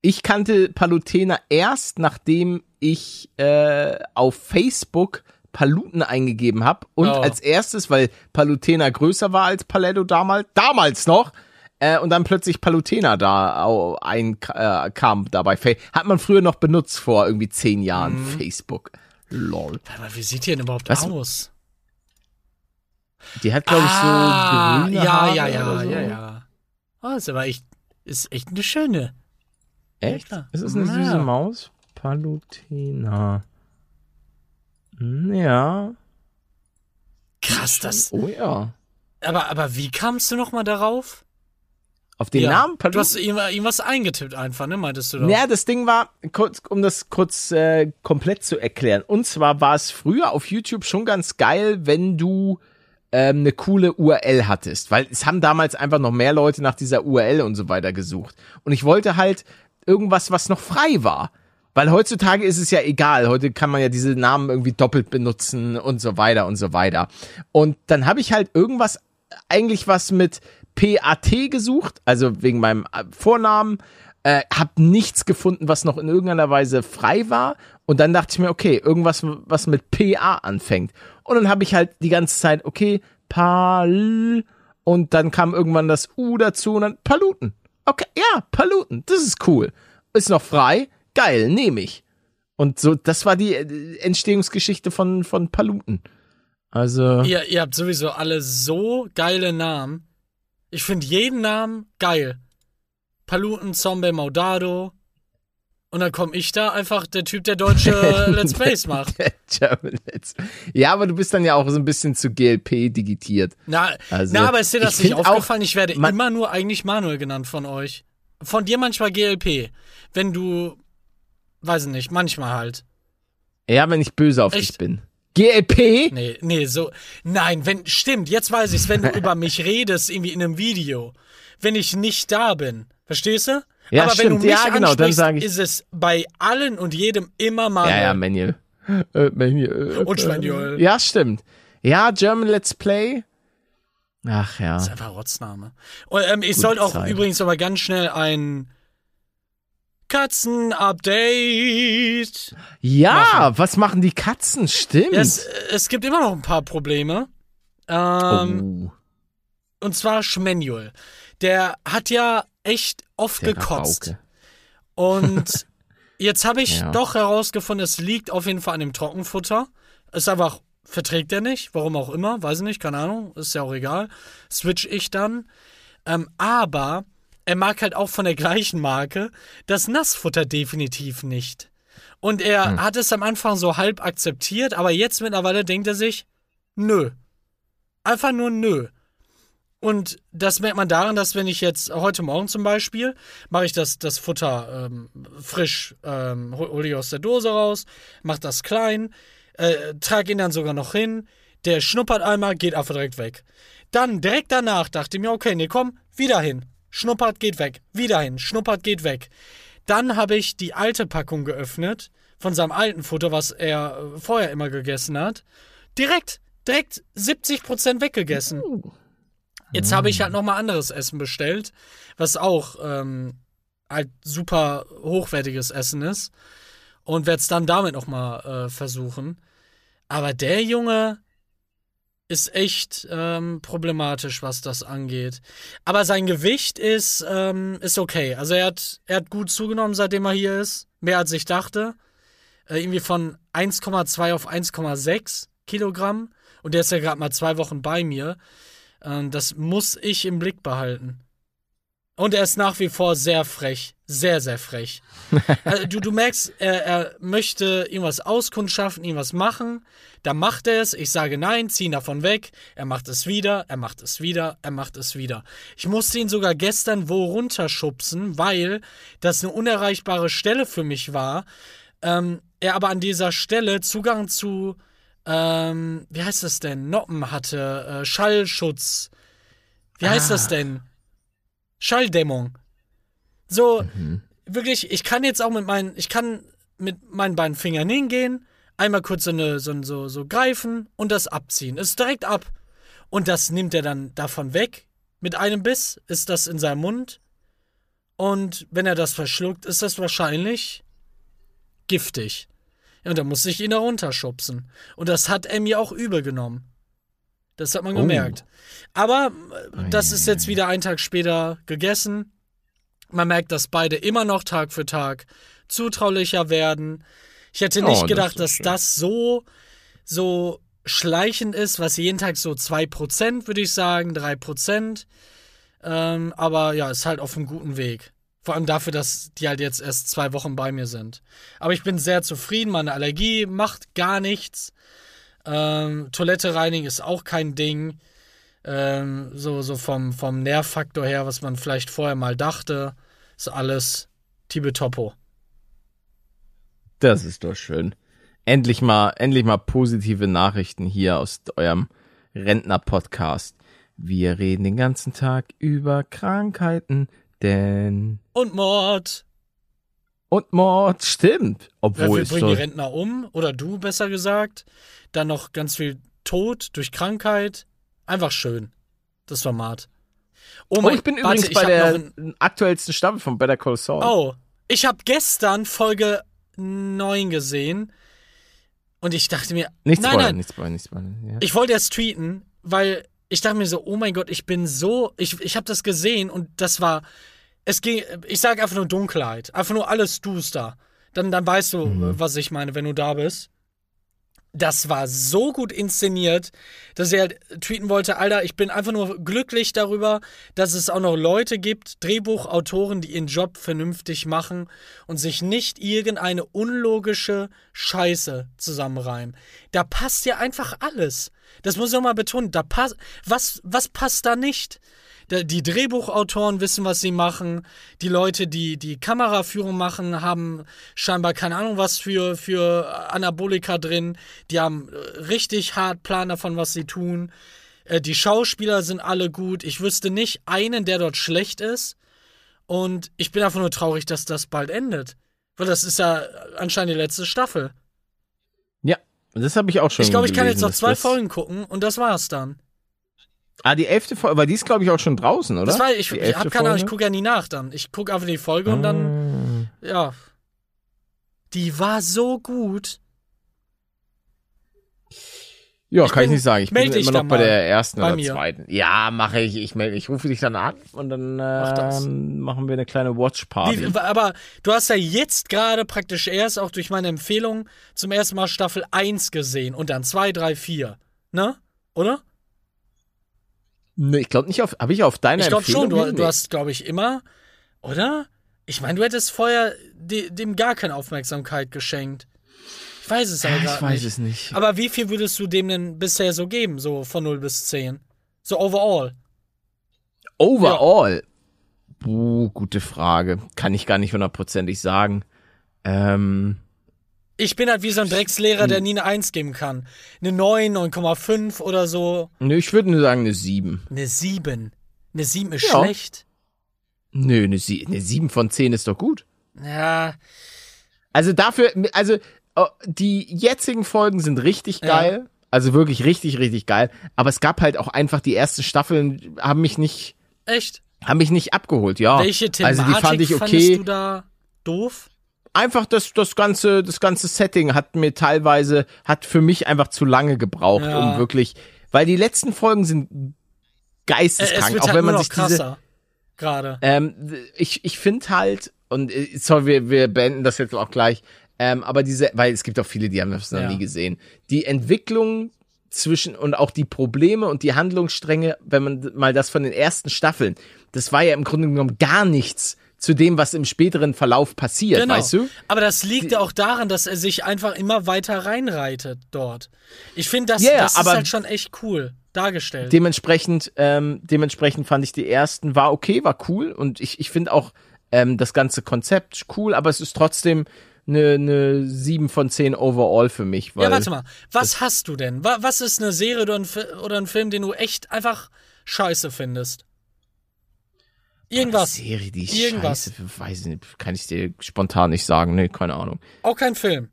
Ich kannte Palutena erst, nachdem ich äh, auf Facebook Paluten eingegeben habe und Oh. als erstes, weil Palutena größer war als Paletto damals, damals noch, äh, und dann plötzlich Palutena da ein, äh, kam dabei. Hat man früher noch benutzt vor irgendwie zehn Jahren Mhm. Facebook. Lol. Aber wie sieht die denn überhaupt Was? aus? Die hat, glaube ich, so ah, grüne ja, Haare ja, ja, so. ja, ja. Oh, ist aber echt, ist echt eine schöne. Echt? klar. Ist es eine Ja. süße Maus? Palutena. Hm, Ja. Krass, das. Oh ja. Aber, aber wie kamst du nochmal darauf? Auf den ja. Namen Du hast irgendwas irgendwas eingetippt einfach, ne, meintest du doch? Ja, das Ding war, kurz, um das kurz äh, komplett zu erklären. Und zwar war es früher auf YouTube schon ganz geil, wenn du ähm, eine coole URL hattest, weil es haben damals einfach noch mehr Leute nach dieser URL und so weiter gesucht. Und ich wollte halt irgendwas, was noch frei war. Weil heutzutage ist es ja egal. Heute kann man ja diese Namen irgendwie doppelt benutzen und so weiter und so weiter. Und dann habe ich halt irgendwas, eigentlich was mit PAT gesucht, also wegen meinem äh, Vornamen, äh, hab nichts gefunden, was noch in irgendeiner Weise frei war. Und dann dachte ich mir, okay, irgendwas, was mit PA anfängt. Und dann habe ich halt die ganze Zeit, okay, Pal. Und dann kam irgendwann das U dazu und dann Paluten. Okay, ja, Paluten, das ist cool. Ist noch frei, geil, nehme ich. Und so, das war die äh, Entstehungsgeschichte von, von Paluten. Also, Ihr, ihr habt sowieso alle so geile Namen. Ich finde jeden Namen geil. Paluten, Zombie, Maudado. Und dann komme ich da einfach der Typ, der deutsche Let's Plays macht. Ja, aber du bist dann ja auch so ein bisschen zu GLP digitiert. Na, Also, na aber ist dir das ich nicht auch, aufgefallen? ich werde immer nur eigentlich Manuel genannt von euch. Von dir manchmal GLP. Wenn du weiß ich nicht, manchmal halt. Ja, wenn ich böse auf dich Echt? bin. GLP? Nee, nee, so. Nein, wenn, stimmt, jetzt weiß ich's, wenn du über mich redest, irgendwie in einem Video. Wenn ich nicht da bin. Verstehst du? Ja, Aber wenn stimmt. du mich Ja, genau, dann sag ich- ist es bei allen und jedem immer mal. Ja, ja, Manuel. Äh, Manuel. äh, Und Manuel. Ja, stimmt. Ja, German Let's Play. Ach ja. Das ist einfach Rotzname. Und, ähm, ich sollte auch Zeit. übrigens aber ganz schnell ein Katzen-Update. Ja, was machen die Katzen? Stimmt. Ja, es, es gibt immer noch ein paar Probleme. Ähm, oh, Und zwar Schmenjul. Der hat ja echt oft der gekotzt. Rabauke. Und jetzt habe ich Ja. doch herausgefunden, es liegt auf jeden Fall an dem Trockenfutter. Ist einfach, verträgt er nicht, warum auch immer, weiß ich nicht, keine Ahnung, ist ja auch egal. Switch ich dann. Ähm, aber er mag halt auch von der gleichen Marke das Nassfutter definitiv nicht. Und er Hm. hat es am Anfang so halb akzeptiert, aber jetzt mittlerweile denkt er sich, nö. Einfach nur nö. Und das merkt man daran, dass wenn ich jetzt heute Morgen zum Beispiel mache ich das, das Futter ähm, frisch, ähm, hol, hol ich aus der Dose raus, mach das klein, äh, trage ihn dann sogar noch hin, der schnuppert einmal, geht einfach direkt weg. Dann direkt danach dachte ich mir, okay, nee, komm, wieder hin. Schnuppert, geht weg. Wieder hin. Schnuppert, geht weg. Dann habe ich die alte Packung geöffnet von seinem alten Futter, was er äh, vorher immer gegessen hat. Direkt, direkt 70% weggegessen. Jetzt habe ich halt nochmal anderes Essen bestellt, was auch ähm, halt super hochwertiges Essen ist. Und werde es dann damit nochmal äh, versuchen. Aber der Junge ist echt ähm, problematisch, was das angeht. Aber sein Gewicht ist, ähm, ist okay. Also er hat, er hat gut zugenommen, seitdem er hier ist. Mehr als ich dachte. Äh, irgendwie von 1,2 auf 1,6 Kilogramm. Und der ist ja gerade mal zwei Wochen bei mir. Ähm, das muss ich im Blick behalten. Und er ist nach wie vor sehr frech. Sehr, sehr frech. also, du, du merkst, er, er möchte irgendwas auskundschaften, irgendwas machen. Da macht er es. Ich sage nein, zieh ihn davon weg. Er macht es wieder, er macht es wieder, er macht es wieder. Ich musste ihn sogar gestern wo runterschubsen, weil das eine unerreichbare Stelle für mich war. Ähm, er aber an dieser Stelle Zugang zu, ähm, wie heißt das denn? Noppen hatte, äh, Schallschutz. Wie heißt Ah. das denn? Schalldämmung. So, wirklich, ich kann jetzt auch mit meinen, ich kann mit meinen beiden Fingern hingehen, einmal kurz so, eine, so, so, so greifen und das abziehen. Ist direkt ab. Und das nimmt er dann davon weg. Mit einem Biss ist das in seinem Mund. Und wenn er das verschluckt, ist das wahrscheinlich giftig. Ja, Und dann muss ich ihn da runterschubsen. Und das hat er mir auch übel genommen. Das hat man Oh. gemerkt. Aber äh, das ist jetzt wieder einen Tag später gegessen. Man merkt, dass beide immer noch Tag für Tag zutraulicher werden. Ich hätte Oh, nicht das gedacht, ist dass schön. das so, so schleichend ist, was jeden Tag so 2%, würde ich sagen, 3%. Ähm, aber ja, ist halt auf einem guten Weg. Vor allem dafür, dass die halt jetzt erst zwei Wochen bei mir sind. Aber ich bin sehr zufrieden. Meine Allergie macht gar nichts. Ähm, Toilette reinigen ist auch kein Ding. Ähm, so so vom, vom Nervfaktor her, was man vielleicht vorher mal dachte, ist alles Tibetopo. Das ist doch schön. Endlich mal, endlich mal positive Nachrichten hier aus eurem Rentner-Podcast. Wir reden den ganzen Tag über Krankheiten, denn Und Mord. Und Mord stimmt. Ja, Obwohl wir es bringen die Rentner um, oder du besser gesagt. Dann noch ganz viel Tod durch Krankheit. Einfach schön. Das war Mart. Oh, Oh, ich bin übrigens ich bei der ein- aktuellsten Staffel von Better Call Saul. Oh, ich habe gestern Folge 9 gesehen. Und ich dachte mir, Nichts nein, nein, nichts spoilern, nichts spoilern. Ja. Ich wollte erst tweeten, weil ich dachte mir so, oh mein Gott, ich bin so, ich, ich habe das gesehen und das war, es ging, ich sage einfach nur Dunkelheit, einfach nur alles duster. Dann, dann weißt du, was ich meine, wenn du da bist. Das war so gut inszeniert, dass er halt tweeten wollte, Alter, ich bin einfach nur glücklich darüber, dass es auch noch Leute gibt, Drehbuchautoren, die ihren Job vernünftig machen und sich nicht irgendeine unlogische Scheiße zusammenreimen. Da passt ja einfach alles. Das muss ich auch mal betonen. Da passt, was, was passt da nicht? Die Drehbuchautoren wissen, was sie machen. Die Leute, die die Kameraführung machen, haben scheinbar keine Ahnung was für, für Anabolika drin. Die haben richtig hart Plan davon, was sie tun. Äh, Die Schauspieler sind alle gut. Ich wüsste nicht einen, der dort schlecht ist. Und ich bin einfach nur traurig, dass das bald endet. Weil das ist ja anscheinend die letzte Staffel. Ja, das habe ich auch schon Ich glaube, ich kann jetzt noch zwei Folgen gucken und das war's dann. Ah, die elfte Folge, aber die ist, glaube ich, auch schon draußen, oder? Das war, ich, Die ich keine Ahnung, ich gucke ja nie nach dann. Ich gucke einfach die Folge und dann, Ah. ja. Die war so gut. Ja, Ich kann ich nicht sagen. Ich bin immer noch dann bei der ersten bei oder mir. zweiten. Ja, mache ich. Ich melde, ich rufe dich dann an und dann ähm, machen wir eine kleine Watch Party. Wie, aber du hast ja jetzt gerade praktisch erst auch durch meine Empfehlung zum ersten Mal Staffel 1 gesehen und dann 2, 3, 4. Ne? Oder? Nee, ich glaube nicht auf. Habe ich auf deine Ich glaube schon, du, du hast, glaube ich, immer, oder? Ich meine, du hättest vorher de, dem gar keine Aufmerksamkeit geschenkt. Ich weiß es aber Ja, ich weiß nicht. es nicht. Aber wie viel würdest du dem denn bisher so geben, so von 0 bis 10? So overall. Overall. Puh, gute Frage. Kann ich gar nicht hundertprozentig sagen. Ähm, Ich bin halt wie so ein Dreckslehrer, Hm. der nie eine 1 geben kann. Eine 9, 9,5 oder so. nö, ich würde nur sagen eine 7. Eine 7. Eine 7 ist Ja. schlecht. Nö, eine, Sie eine 7 von 10 ist doch gut. Ja, Also dafür, also oh, die jetzigen Folgen sind richtig Ja. geil. Also wirklich richtig, richtig geil. Aber es gab halt auch einfach die ersten Staffeln, haben mich nicht, echt. haben mich nicht abgeholt, ja. Welche Thematik also die fand ich fandest okay. du da doof? Einfach das, das ganze, das ganze Setting hat mir teilweise, hat für mich einfach zu lange gebraucht, Ja. um wirklich, weil die letzten Folgen sind geisteskrank, es wird auch halt wenn man sich diese, krasser. Gerade. Ähm, ich ich finde halt, und äh, sorry, wir, wir beenden das jetzt auch gleich, ähm, aber diese, weil es gibt auch viele, die haben das noch Ja. nie gesehen. Die Entwicklung zwischen und auch die Probleme und die Handlungsstränge, wenn man mal das von den ersten Staffeln, das war ja im Grunde genommen gar nichts zu dem, was im späteren Verlauf passiert, Genau. weißt du? Aber das liegt ja auch daran, dass er sich einfach immer weiter reinreitet dort. Ich finde, das, ja, das ist halt schon echt cool dargestellt. Dementsprechend, ähm, dementsprechend fand ich die ersten war okay, war cool und ich, ich finde auch ähm, das ganze Konzept cool, aber es ist trotzdem eine, eine 7 von 10 overall für mich. Ja, warte mal. Was hast du denn? Wa- Was ist eine Serie oder ein Film, den du echt einfach scheiße findest? Irgendwas. Serie, die ich Irgendwas. scheiße, weiß ich nicht, kann ich dir spontan nicht sagen. Nee, keine Ahnung. Auch kein Film.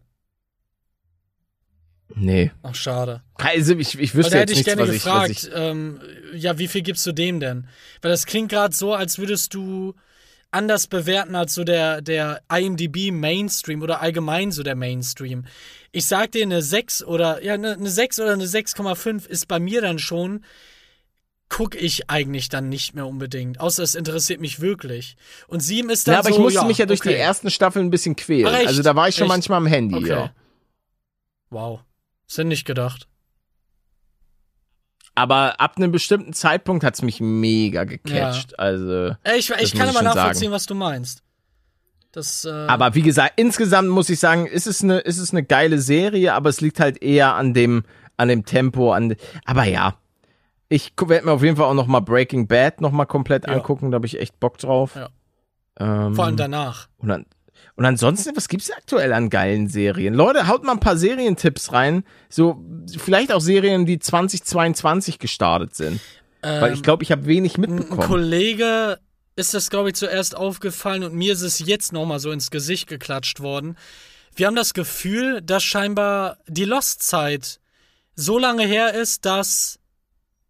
Nee. Ach, schade. Also ich, ich wüsste jetzt hätte ich nichts, gerne was ich, was gefragt, ich. ähm, ja, wie viel gibst du dem denn? Weil das klingt gerade so, als würdest du anders bewerten als so der, der IMDb Mainstream oder allgemein so der Mainstream. Ich sag dir, eine 6 oder, ja, eine, eine 6 oder eine 6,5 ist bei mir dann schon, guck ich eigentlich dann nicht mehr unbedingt. Außer es interessiert mich wirklich. Und 7 ist dann Ja, aber so, ich musste ja, mich ja durch okay. die ersten Staffeln ein bisschen quälen. Echt? Also da war ich schon Echt? manchmal am Handy, Okay. ja. Wow. Ja nicht gedacht. Aber ab einem bestimmten Zeitpunkt hat's mich mega gecatcht. Also. Äh, Ich, ich kann schon nachvollziehen, sagen. was du meinst. Das, äh, Aber wie gesagt, insgesamt muss ich sagen, ist es eine, ist es eine geile Serie, aber es liegt halt eher an dem, an dem Tempo, an, aber ja. Ich werde mir auf jeden Fall auch noch mal Breaking Bad noch mal komplett Ja. angucken, da habe ich echt Bock drauf. Ja. Ähm, vor allem danach. und, an, und ansonsten, was gibt's aktuell an geilen Serien? Leute, haut mal ein paar Serientipps rein. So, vielleicht auch Serien, die 2022 gestartet sind. Weil ich glaube, ich habe wenig Ähm, Ein mitbekommen. Kollege ist das, glaube ich, zuerst aufgefallen und mir ist es jetzt nochmal so ins Gesicht geklatscht worden. Wir haben das Gefühl, dass scheinbar die Lost-Zeit so lange her ist, dass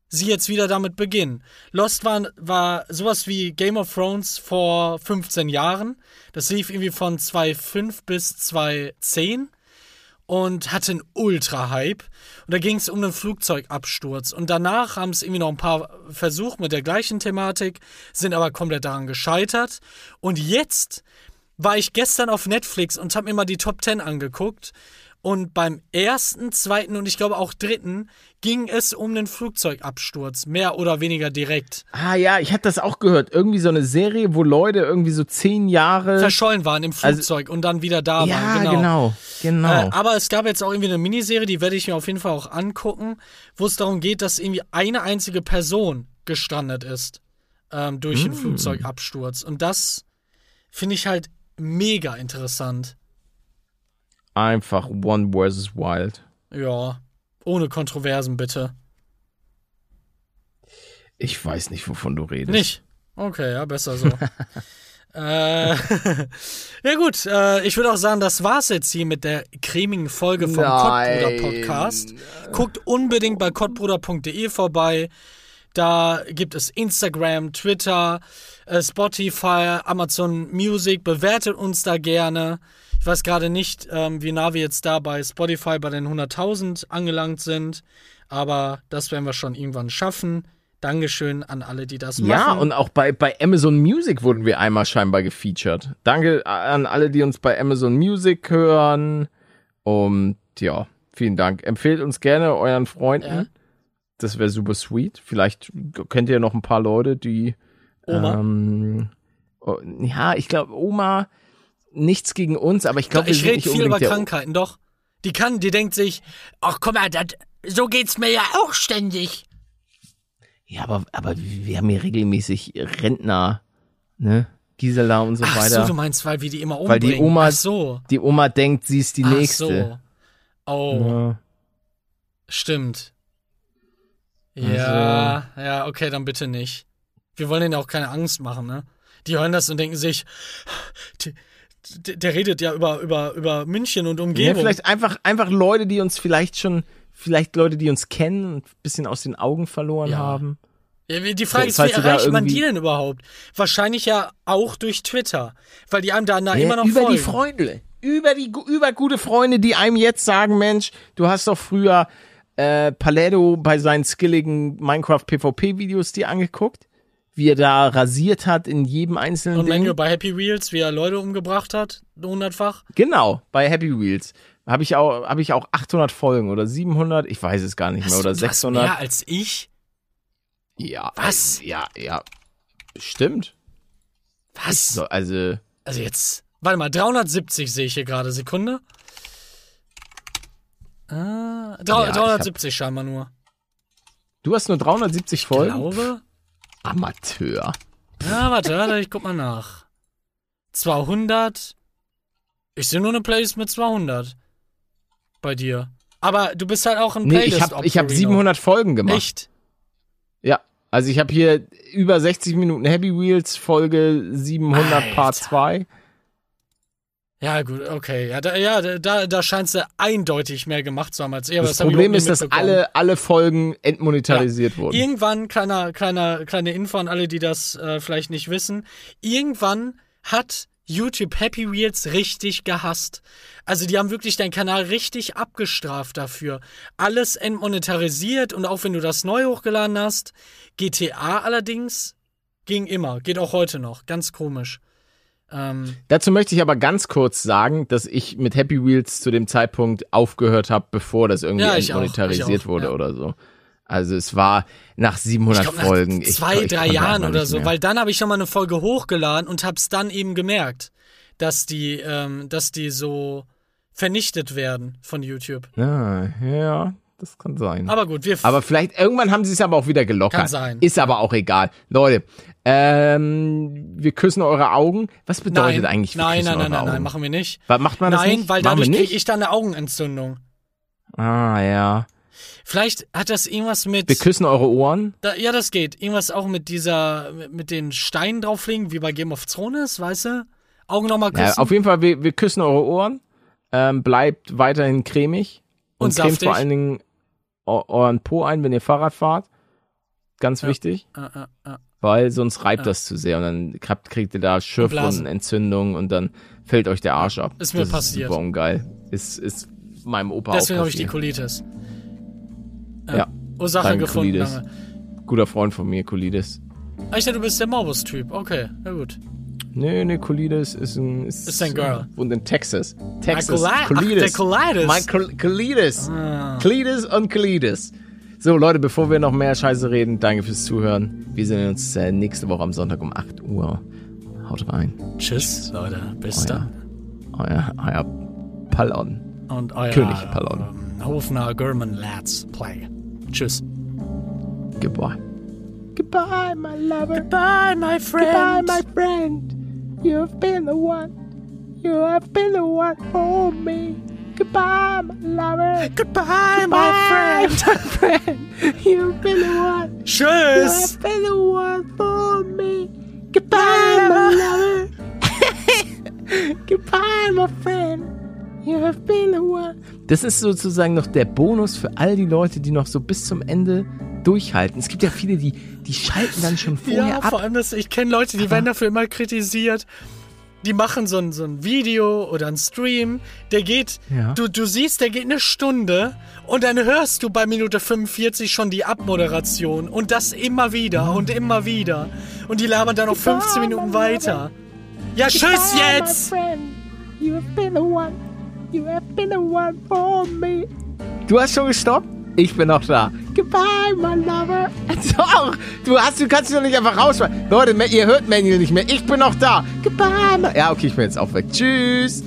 sie jetzt wieder damit beginnen. Lost war, war sowas wie Game of Thrones vor 15 Jahren. Das lief irgendwie von 2005 bis 2010 und hatte einen Ultra-Hype. Und da ging es um einen Flugzeugabsturz. Und danach haben es irgendwie noch ein paar versucht mit der gleichen Thematik, sind aber komplett daran gescheitert. Und jetzt war ich gestern auf Netflix und habe mir mal die Top 10 angeguckt. Und beim ersten, zweiten und ich glaube auch dritten ging es um einen Flugzeugabsturz, mehr oder weniger direkt. ah ja, ich hatte das auch gehört. Irgendwie so eine Serie, wo Leute irgendwie so zehn Jahre. Verschollen waren im Flugzeug und dann wieder da Also ja, waren. genau. Genau. Äh, aber es gab jetzt auch irgendwie eine Miniserie, die werde ich mir auf jeden Fall auch angucken, wo es darum geht, dass irgendwie eine einzige Person gestrandet ist ähm, durch Hm. einen Flugzeugabsturz. Und das finde ich halt mega interessant. Einfach One versus Wild. Ja, ohne Kontroversen bitte. Ich weiß nicht, wovon du redest. Nicht? Okay, ja, besser so. äh, ja gut, äh, ich würde auch sagen, das war's jetzt hier mit der cremigen Folge vom. Kottbruder Podcast. Guckt unbedingt bei kottbruder.de vorbei. Da gibt es Instagram, Twitter, äh, Spotify, Amazon Music. Bewertet uns da gerne. Ich weiß gerade nicht, ähm, wie nah wir jetzt da bei Spotify bei den 100.000 angelangt sind. Aber das werden wir schon irgendwann schaffen. Dankeschön an alle, die das machen. Ja, und auch bei, bei Amazon Music wurden wir einmal scheinbar gefeatured. Danke an alle, die uns bei Amazon Music hören. Und ja, vielen Dank. Empfehlt uns gerne euren Freunden. Ja. Das wäre super sweet. Vielleicht kennt ihr noch ein paar Leute, die. Oma. Ähm, oh, ja, ich glaube, Oma, nichts gegen uns, aber ich glaube, wir ich sind rede nicht viel über Krankheiten, doch. Die kann, die denkt sich, Ach, guck mal, dat, so geht's mir ja auch ständig. Ja, aber, aber wir haben hier regelmäßig Rentner, ne? Gisela und so ach weiter. so, du meinst, weil wir die immer Weil umbringen. die Oma- ach so, die Oma denkt, sie ist die ach nächste. so. Oh, Ja. stimmt. Also Ja, ja, okay, dann bitte nicht. Wir wollen denen auch keine Angst machen, ne? Die hören das und denken sich, die, der, redet ja über, über, über München und Ja, Umgebung. vielleicht einfach, einfach Leute, die uns vielleicht schon, vielleicht Leute, die uns kennen und ein bisschen aus den Augen verloren Ja. haben. Ja, die Frage ist, wie erreicht man die denn überhaupt? Wahrscheinlich ja auch durch Twitter, weil die einem da Ja, immer noch über folgen. die Freunde. Über die über gute Freunde, die einem jetzt sagen, Mensch, du hast doch früher äh, Paletto bei seinen skilligen Minecraft PvP Videos dir angeguckt, wie er da rasiert hat in jedem einzelnen Und Ding. Manuel bei Happy Wheels, wie er Leute umgebracht hat, hundertfach. Genau, bei Happy Wheels. Habe ich auch habe ich auch 800 Folgen oder 700, ich weiß es gar nicht mehr Hast oder du- du hast 600. Mehr als ich? Ja. Was? Ja, ja. Stimmt. Was? So, also Also jetzt, warte mal, 370 sehe ich hier gerade. Sekunde. Ah, Ja, ich 370 scheinbar nur. du hast nur 370 Ich Folgen. glaube. Amateur. Ja, warte, warte, ich guck mal nach. 200. Ich sehe nur eine Playlist mit 200. Bei dir. Aber du bist halt auch ein Nee, Playlist ich habe ich hab 700 Folgen gemacht. Echt? Ja, also ich habe hier über 60 Minuten Happy Wheels, Folge 700 Alter. Part 2. Ja, gut, okay. Ja, da, ja, da, da scheinst du eindeutig mehr gemacht zu haben als aber Das ich Problem ist, dass alle, alle Folgen entmonetarisiert wurden. Irgendwann, kleiner, kleiner, kleine Info an alle, die das äh, vielleicht nicht wissen. Irgendwann hat YouTube Happy Wheels richtig gehasst. Also die haben wirklich deinen Kanal richtig abgestraft dafür. Alles entmonetarisiert und auch wenn du das neu hochgeladen hast. GTA allerdings ging immer, geht auch heute noch. Ganz komisch. Ähm, Dazu möchte ich aber ganz kurz sagen, dass ich mit Happy Wheels zu dem Zeitpunkt aufgehört habe, bevor das irgendwie Ja, ich ich auch, wurde ja. oder so. Also es war nach 700 ich glaube, nach Folgen. ich- zwei, ich drei konnte Jahren oder so, mehr. weil dann habe ich schon mal eine Folge hochgeladen und hab's dann eben gemerkt, dass die, ähm, dass die so vernichtet werden von YouTube. Ja, ja, das kann sein. Aber gut, wir Aber vielleicht, irgendwann haben sie es aber auch wieder gelockert. Kann sein. Ist aber auch egal. Leute, ähm, wir küssen eure Augen. Was bedeutet nein, eigentlich wir nein, küssen nein, nein, nein, nein, machen wir nicht. Was, macht man das Nein, nicht? weil Machen dadurch kriege ich dann eine Augenentzündung. Ah, ja. Vielleicht hat das irgendwas mit. Wir küssen eure Ohren. Da, ja, das geht. Irgendwas auch mit dieser, mit, den Steinen drauflegen, wie bei Game of Thrones, weißt du? Augen nochmal küssen. Ja, auf jeden Fall, wir, wir küssen eure Ohren. Ähm, bleibt weiterhin cremig. Und, Und cremt vor allen Dingen euren Po ein, wenn ihr Fahrrad fahrt. Ganz wichtig. Äh, äh, äh. Weil sonst reibt das zu sehr und dann kriegt, kriegt ihr da. Entzündungen und dann fällt euch der Arsch ab. Ist mir das passiert. Ist super ungeil. Ist, ist meinem Opa Deswegen habe ich die. Colitis. Ja. Ursache gefunden. Guter Freund von mir, Colitis. Ah, Ich dachte, du bist der Morbus-Typ. Okay, na gut. Nee, nee, Colitis ist ein... Ist, Ist ein Girl. Und in Texas. Texas. Coli- ach, Colitis. der Colitis. Mein Col Colitis. Ah. Colitis und Colitis. So, Leute, bevor wir noch mehr Scheiße reden, danke fürs Zuhören. Wir sehen uns äh, nächste Woche am Sonntag um 8 Uhr. Haut rein. Tschüss, Leute. Bis Euer, dann. euer, euer Pallon. Und euer König Pallon. ähm, Hofner German Lads Play. Tschüss. Goodbye. Goodbye, my lover. Goodbye, my friend. Goodbye, my friend. You have been the one. You have been the one for me. Goodbye, my lover. Goodbye, my friend. friend. You've been the one. You have been the one for me. Goodbye, my lover. Goodbye, my friend. You have been the one. Das ist sozusagen noch der Bonus für all die Leute, die noch so bis zum Ende durchhalten. Es gibt ja viele, die, die schalten dann schon vorher Ja, ab. vor allem, das, ich kenne Leute, die werden dafür immer kritisiert. Die machen so ein, so ein Video oder ein Stream, der geht, Ja. du, du siehst, der geht eine Stunde und dann hörst du bei Minute 45 schon die Abmoderation und das immer wieder und immer wieder. Und die labern dann noch 15 Minuten weiter. Ja, tschüss jetzt! You have been the one. For me. Du hast schon gestoppt? Ich bin noch da. Goodbye, my lover. Doch, du hast, du kannst dich doch nicht einfach rausschmeißen. Leute, ihr hört Manuel nicht mehr. Ich bin noch da. Goodbye, my... Ja, okay, ich bin jetzt auch weg. Tschüss.